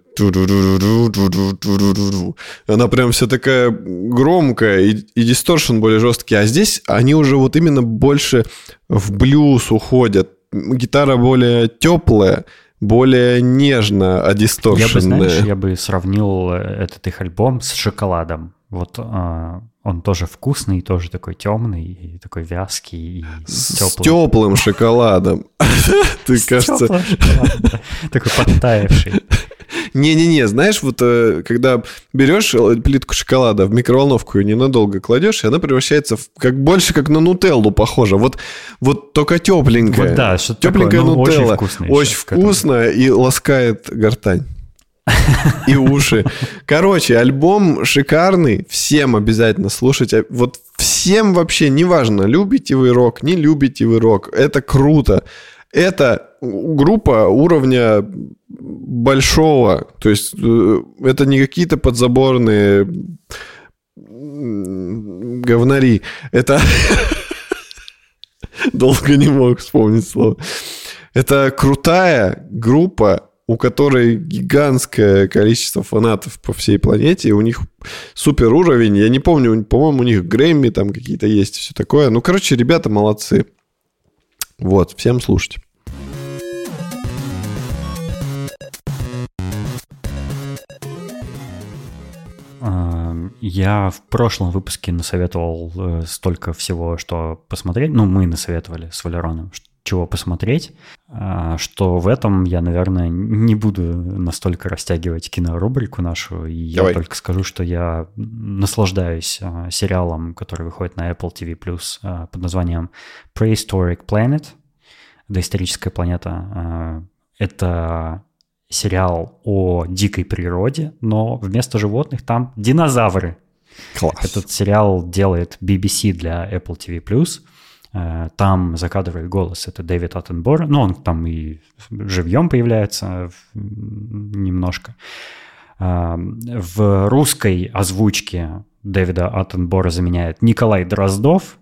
[SPEAKER 2] она прям вся такая громкая и, и дисторшн более жесткий, а здесь они уже вот именно больше в блюз уходят, гитара более теплая, более нежно, а дисторшенная.
[SPEAKER 1] Я бы, знаешь, я бы сравнил э, этот их альбом с «Шоколадом». Вот а, он тоже вкусный, тоже такой темный, и такой вязкий, и
[SPEAKER 2] С
[SPEAKER 1] теплый.
[SPEAKER 2] теплым шоколадом. Ты,
[SPEAKER 1] С
[SPEAKER 2] кажется...
[SPEAKER 1] Такой подтаявший.
[SPEAKER 2] Не-не-не, знаешь, вот э, когда берешь плитку шоколада в микроволновку и ненадолго кладешь, и она превращается в как больше как на нутеллу похоже. Вот, вот только тепленькая.
[SPEAKER 1] Вот да, что-то
[SPEAKER 2] Тепленькая
[SPEAKER 1] такое, ну, очень
[SPEAKER 2] нутелла. Очень
[SPEAKER 1] этому.
[SPEAKER 2] вкусно и ласкает гортань. И уши. Короче, альбом шикарный. Всем обязательно слушать. А Вот всем вообще, неважно, любите вы рок, не любите вы рок. Это круто. Это группа уровня большого. То есть э, это не какие-то подзаборные говнари. Это... Долго не мог вспомнить слово. Это крутая группа, у которой гигантское количество фанатов по всей планете, у них супер уровень. Я не помню, по-моему, у них Грэмми там какие-то есть, все такое. Ну, короче, ребята молодцы. Вот, всем слушайте.
[SPEAKER 1] А, Я в прошлом выпуске насоветовал э, столько всего, что посмотреть. Ну, мы насоветовали с Валероном, чего посмотреть, что в этом я, наверное, не буду настолько растягивать кинорубрику нашу. И я
[SPEAKER 2] Давай.
[SPEAKER 1] только скажу, что я наслаждаюсь а, сериалом, который выходит на Apple TV+, а, под названием Prehistoric Planet, доисторическая планета. А, Это сериал о дикой природе, но вместо животных там динозавры.
[SPEAKER 2] Класс.
[SPEAKER 1] Этот сериал делает BBC для Apple TV+. Э, Там закадровый голос — это Дэвид Аттенбор. Ну, он там и живьем появляется немножко. А, В русской озвучке Дэвида Аттенбора заменяет Николай Дроздов.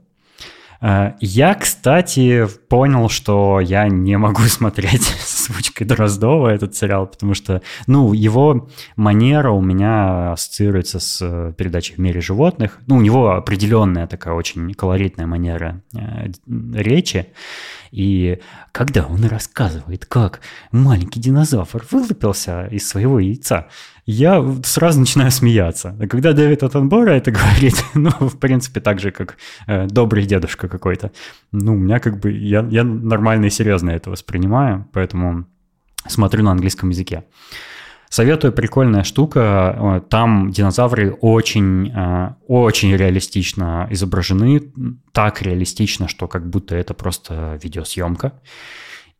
[SPEAKER 1] А, Я, кстати, понял, что я не могу смотреть озвучкой Дроздова этот сериал, потому что, ну, его манера у меня ассоциируется с э, передачей «В мире животных». Ну, у него определенная такая очень колоритная манера э, речи. И когда он рассказывает, как маленький динозавр вылупился из своего яйца, я сразу начинаю смеяться. Когда Дэвид Аттенбора это говорит, ну, в принципе, так же, как э, добрый дедушка какой-то, ну, у меня как бы, я, я нормально и серьезно это воспринимаю, поэтому смотрю на английском языке. Советую, прикольная штука. Э, Там динозавры очень, э, очень реалистично изображены. Так реалистично, что как будто это просто видеосъемка.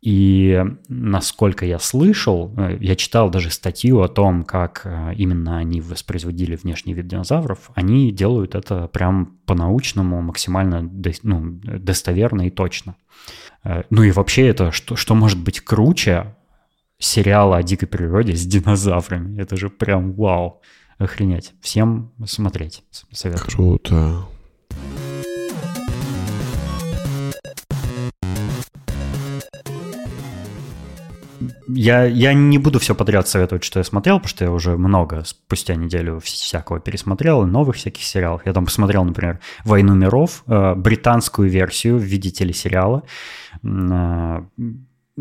[SPEAKER 1] И насколько я слышал, э, я читал даже статью о том, как именно они воспроизводили внешний вид динозавров. Они делают это прям по-научному, максимально ну, достоверно и точно. Ну и вообще это, что, что может быть круче сериала о дикой природе с динозаврами? Это же прям вау, охренеть. Всем смотреть советую.
[SPEAKER 2] Круто.
[SPEAKER 1] Я, я не буду все подряд советовать, что я смотрел, потому что я уже много спустя неделю вс- всякого пересмотрел, новых всяких сериалов. Я там посмотрел, например, «Войну миров», э, британскую версию в виде телесериала.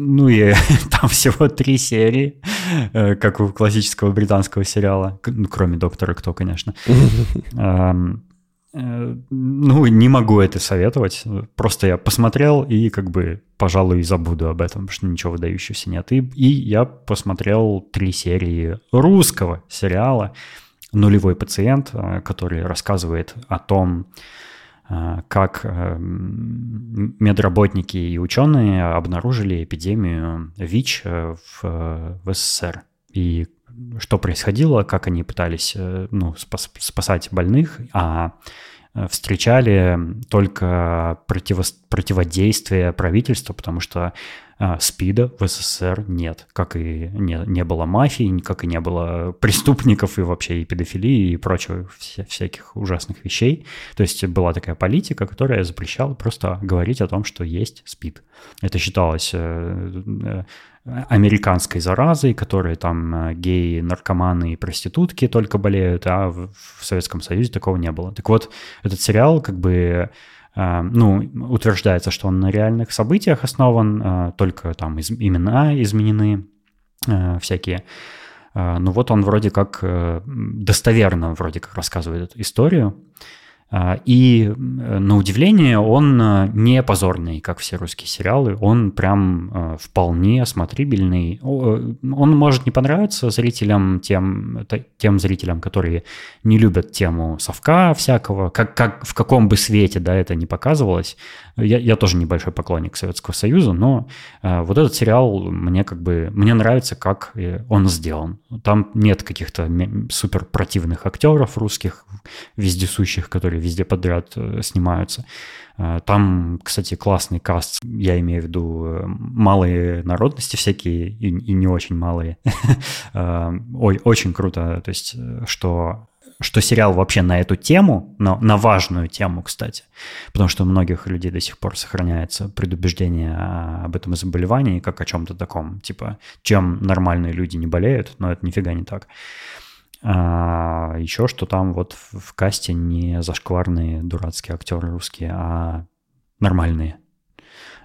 [SPEAKER 1] Ну и там всего три серии, э, как у классического британского сериала, ну, кроме «Доктора Кто», конечно. Э, Ну, не могу это советовать. Просто я посмотрел и как бы, пожалуй, забуду об этом, потому что ничего выдающегося нет. И, и я посмотрел три серии русского сериала «Нулевой пациент», э, который рассказывает о том, как э, медработники и ученые обнаружили эпидемию ВИЧ э, в, э, в СССР. И что происходило, как они пытались э, ну, спас- спасать больных, а э, встречали только противос- противодействие правительства, потому что СПИДа в СССР нет, как и не, не было мафии, как и не было преступников и вообще и педофилии и прочего вся, всяких ужасных вещей. То есть была такая политика, которая запрещала просто говорить о том, что есть СПИД. Это считалось э, э, американской заразой, которые там э, геи, наркоманы и проститутки только болеют, а в, Советском Союзе такого не было. Так вот, этот сериал как бы ну, утверждается, что он на реальных событиях основан, э, только там из, имена изменены всякие. Ну вот он вроде как достоверно вроде как рассказывает эту историю. А, и э, на удивление он э, не позорный, как все русские сериалы. Он прям э, вполне смотрибельный. Он может не понравиться зрителям, тем, тем зрителям, которые не любят тему совка всякого, как, как в каком бы свете да, это не показывалось. Я, я тоже небольшой поклонник Советского Союза, но вот этот сериал мне как бы мне нравится, как он сделан. Там нет каких-то супер противных актеров русских, вездесущих, которые везде подряд э, снимаются. Э, там, кстати, классный каст, я имею в виду э, малые народности всякие и, и не очень малые. Ой, очень круто, то есть, что что сериал вообще на эту тему, но на важную тему, кстати, потому что у многих людей до сих пор сохраняется предубеждение об этом заболевании, как о чем-то таком, типа, чем нормальные люди не болеют, но это нифига не так. А еще что там вот в, касте не зашкварные дурацкие актеры русские, а нормальные.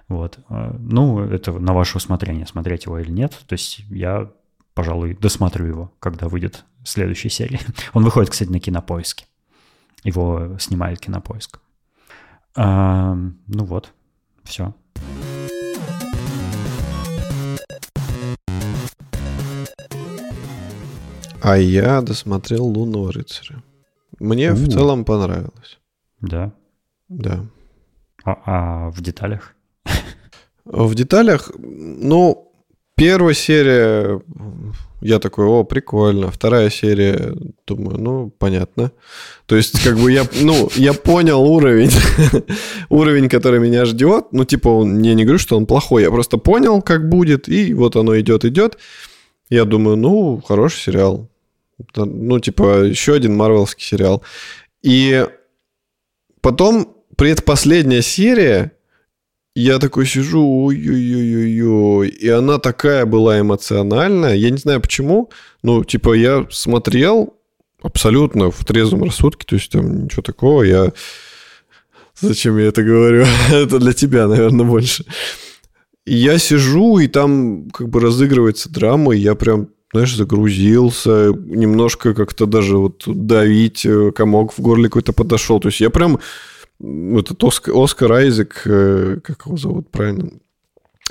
[SPEAKER 1] Вот. А, ну, это на ваше усмотрение, смотреть его или нет. То есть я, пожалуй, досмотрю его, когда выйдет следующая серия. Он выходит, кстати, на кинопоиске. Его снимает кинопоиск. А, ну вот, все.
[SPEAKER 2] А я досмотрел «Лунного рыцаря». Мне У-у. в целом понравилось.
[SPEAKER 1] Да?
[SPEAKER 2] Да.
[SPEAKER 1] А, а в деталях?
[SPEAKER 2] В деталях, ну, первая серия, я такой, о, прикольно. Вторая серия, думаю, ну, понятно. То есть, как бы я, ну, я понял уровень, уровень, который меня ждет. Ну, типа, он, я не говорю, что он плохой, я просто понял, как будет, и вот оно идет, идет. Я думаю, ну, хороший сериал. Ну, типа, еще один марвелский сериал. И потом, предпоследняя серия, я такой сижу, ой-ой-ой-ой-ой, и она такая была эмоциональная, я не знаю почему, ну, типа, я смотрел абсолютно в трезвом рассудке, то есть там ничего такого, я... Зачем я это говорю? это для тебя, наверное, больше. Я сижу, и там как бы разыгрывается драма, и я прям знаешь, загрузился, немножко как-то даже вот давить, э, комок в горле какой-то подошел. То есть я прям... Этот Оскар, Оскар Айзек, э, как его зовут правильно,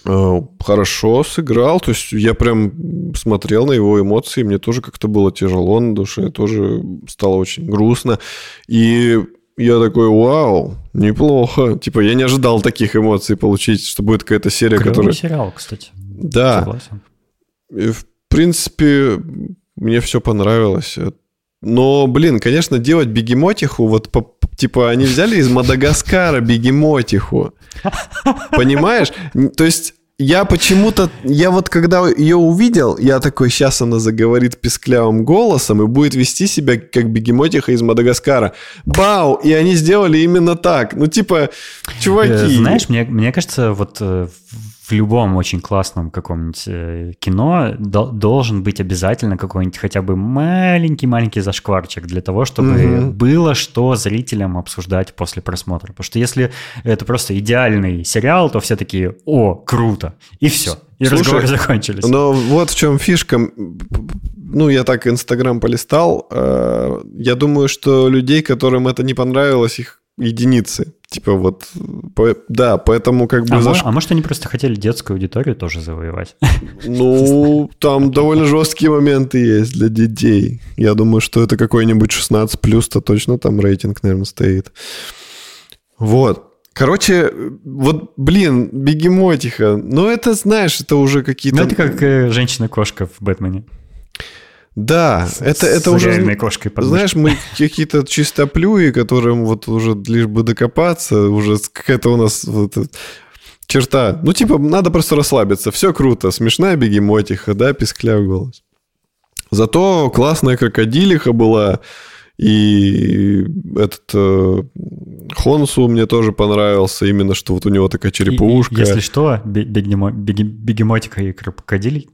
[SPEAKER 2] э, хорошо сыграл. То есть я прям смотрел на его эмоции, мне тоже как-то было тяжело на душе, тоже стало очень грустно. И я такой, вау, неплохо. Типа, я не ожидал таких эмоций получить, что будет какая-то серия,
[SPEAKER 1] Клевый
[SPEAKER 2] которая...
[SPEAKER 1] сериал, кстати.
[SPEAKER 2] Да. Согласен. В принципе, мне все понравилось. Но, блин, конечно, делать бегемотиху, вот по, типа они взяли из Мадагаскара бегемотиху. Понимаешь? То есть я почему-то, я вот когда ее увидел, я такой, сейчас она заговорит писклявым голосом и будет вести себя как бегемотиха из Мадагаскара. Бау! И они сделали именно так. Ну, типа, чуваки. Э,
[SPEAKER 1] знаешь, мне, мне кажется, вот э, в любом очень классном каком-нибудь э, кино должен быть обязательно какой-нибудь хотя бы маленький-маленький зашкварчик для того, чтобы mm-hmm. было что зрителям обсуждать после просмотра. Потому что если это просто идеальный сериал, то все такие «О, круто!» и все. И Слушай, разговоры закончились.
[SPEAKER 2] Но вот в чем фишка. Ну, я так Инстаграм полистал. Э, я думаю, что людей, которым это не понравилось, их единицы. Типа вот, по, да, поэтому как бы...
[SPEAKER 1] А, заш... а может, они просто хотели детскую аудиторию тоже завоевать?
[SPEAKER 2] Ну, там довольно жесткие моменты есть для детей. Я думаю, что это какой-нибудь 16 плюс-то точно там рейтинг, наверное, стоит. Вот. Короче, вот, блин, бегемотиха. Ну, это, знаешь, это уже какие-то... Ну,
[SPEAKER 1] это как э, женщина-кошка в «Бэтмене».
[SPEAKER 2] Да, с, это, это
[SPEAKER 1] с
[SPEAKER 2] уже...
[SPEAKER 1] кошкой под
[SPEAKER 2] Знаешь, мы какие-то чистоплюи, которым вот уже лишь бы докопаться, уже какая-то у нас... Вот, черта. Ну, типа, надо просто расслабиться. Все круто. Смешная бегемотиха, да, писклявый голос. Зато классная крокодилиха была. И этот э, Хонсу мне тоже понравился, именно что вот у него такая черепушка.
[SPEAKER 1] И, если что, бегемо, бегемотика и крокодиль,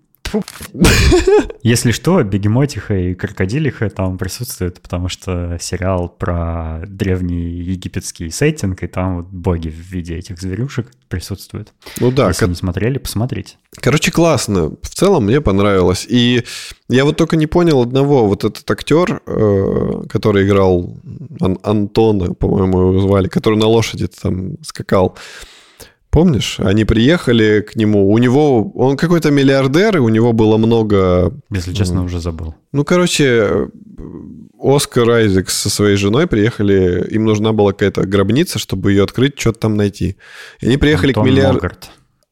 [SPEAKER 1] Если что, бегемотиха и крокодилиха там присутствуют, потому что сериал про древний египетский сеттинг, и там вот боги в виде этих зверюшек присутствуют.
[SPEAKER 2] Ну да.
[SPEAKER 1] Если не смотрели, посмотрите.
[SPEAKER 2] Короче, классно. В целом мне понравилось. И я вот только не понял одного. Вот этот актер, э, который играл Антона, по-моему, его звали, который на лошади там скакал. Помнишь, они приехали к нему, у него, он какой-то миллиардер, и у него было много...
[SPEAKER 1] Если честно, уже забыл.
[SPEAKER 2] Ну, короче, Оскар Айзекс со своей женой приехали, им нужна была какая-то гробница, чтобы ее открыть, что-то там найти. И они приехали Антон к миллиардеру...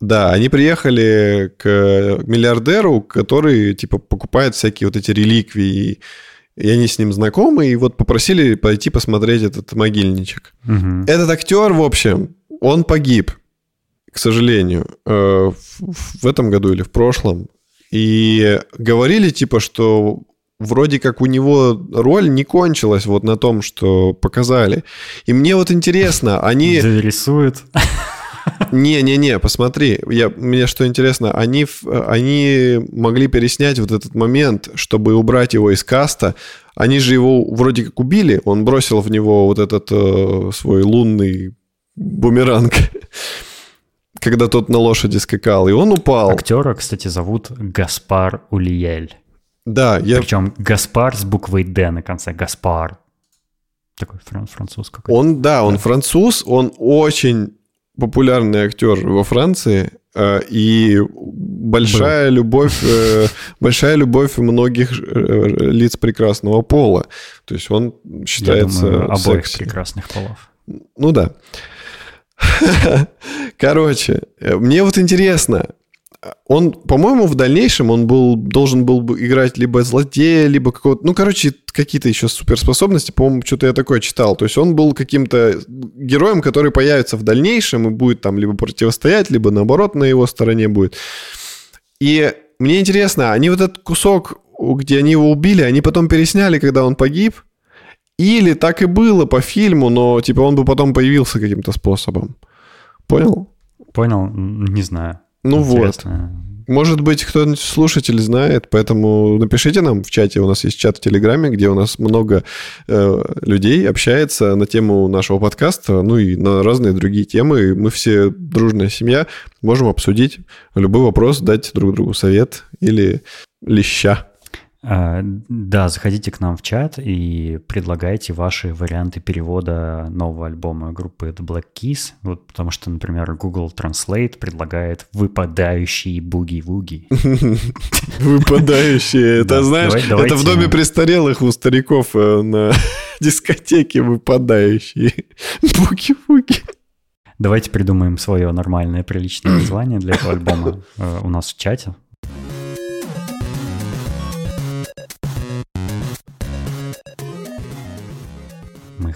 [SPEAKER 2] Да, они приехали к миллиардеру, который, типа, покупает всякие вот эти реликвии, и они с ним знакомы, и вот попросили пойти посмотреть этот могильничек. Угу. Этот актер, в общем, он погиб к сожалению, э, в этом году или в прошлом. И говорили типа, что вроде как у него роль не кончилась вот на том, что показали. И мне вот интересно, они...
[SPEAKER 1] Зарисуют.
[SPEAKER 2] Не-не-не, посмотри, я, мне что интересно, они, они могли переснять вот этот момент, чтобы убрать его из каста. Они же его вроде как убили, он бросил в него вот этот э, свой лунный бумеранг когда тот на лошади скакал, и он упал.
[SPEAKER 1] Актера, кстати, зовут Гаспар Улиель.
[SPEAKER 2] Да,
[SPEAKER 1] я... Причем Гаспар с буквой «Д» на конце, Гаспар. Такой фран француз какой-то.
[SPEAKER 2] Он, да, он да. француз, он очень популярный актер во Франции, э, и большая Был. любовь, э, большая любовь многих э, лиц прекрасного пола. То есть он считается Я
[SPEAKER 1] думаю, обоих секси. прекрасных полов.
[SPEAKER 2] Ну да. Короче, э, мне вот интересно, он, по-моему, в дальнейшем он был, должен был бы играть либо злодея, либо какого-то... Ну, короче, какие-то еще суперспособности. По-моему, что-то я такое читал. То есть он был каким-то героем, который появится в дальнейшем и будет там либо противостоять, либо наоборот на его стороне будет. И мне интересно, они вот этот кусок, где они его убили, они потом пересняли, когда он погиб? Или так и было по фильму, но типа он бы потом появился каким-то способом. Понял?
[SPEAKER 1] Понял, не знаю.
[SPEAKER 2] Ну Интересно. вот. Может быть, кто-нибудь слушатель знает, поэтому напишите нам в чате. У нас есть чат в Телеграме, где у нас много э, людей общается на тему нашего подкаста, ну и на разные другие темы. Мы все дружная семья, можем обсудить любой вопрос, дать друг другу совет или леща.
[SPEAKER 1] А, да, заходите к нам в чат и предлагайте ваши варианты перевода нового альбома группы The Black Keys, вот потому что, например, Google Translate предлагает выпадающие буги-вуги.
[SPEAKER 2] Выпадающие, это знаешь, это в доме престарелых у стариков э, на дискотеке выпадающие буги-вуги.
[SPEAKER 1] Давайте придумаем свое нормальное, приличное название для этого альбома э, у нас в чате.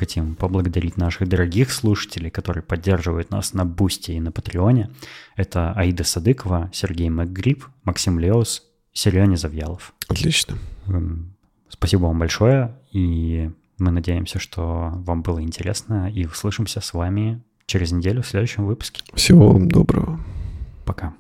[SPEAKER 1] Хотим поблагодарить наших дорогих слушателей, которые поддерживают нас на Boosty и на Патреоне. Это Аида Садыкова, Сергей МакГриб, Максим Леус, Сереня Завьялов.
[SPEAKER 2] Отлично.
[SPEAKER 1] Эм, спасибо вам большое, и мы надеемся, что вам было интересно, и услышимся с вами через неделю в следующем выпуске.
[SPEAKER 2] Всего вам доброго.
[SPEAKER 1] Пока.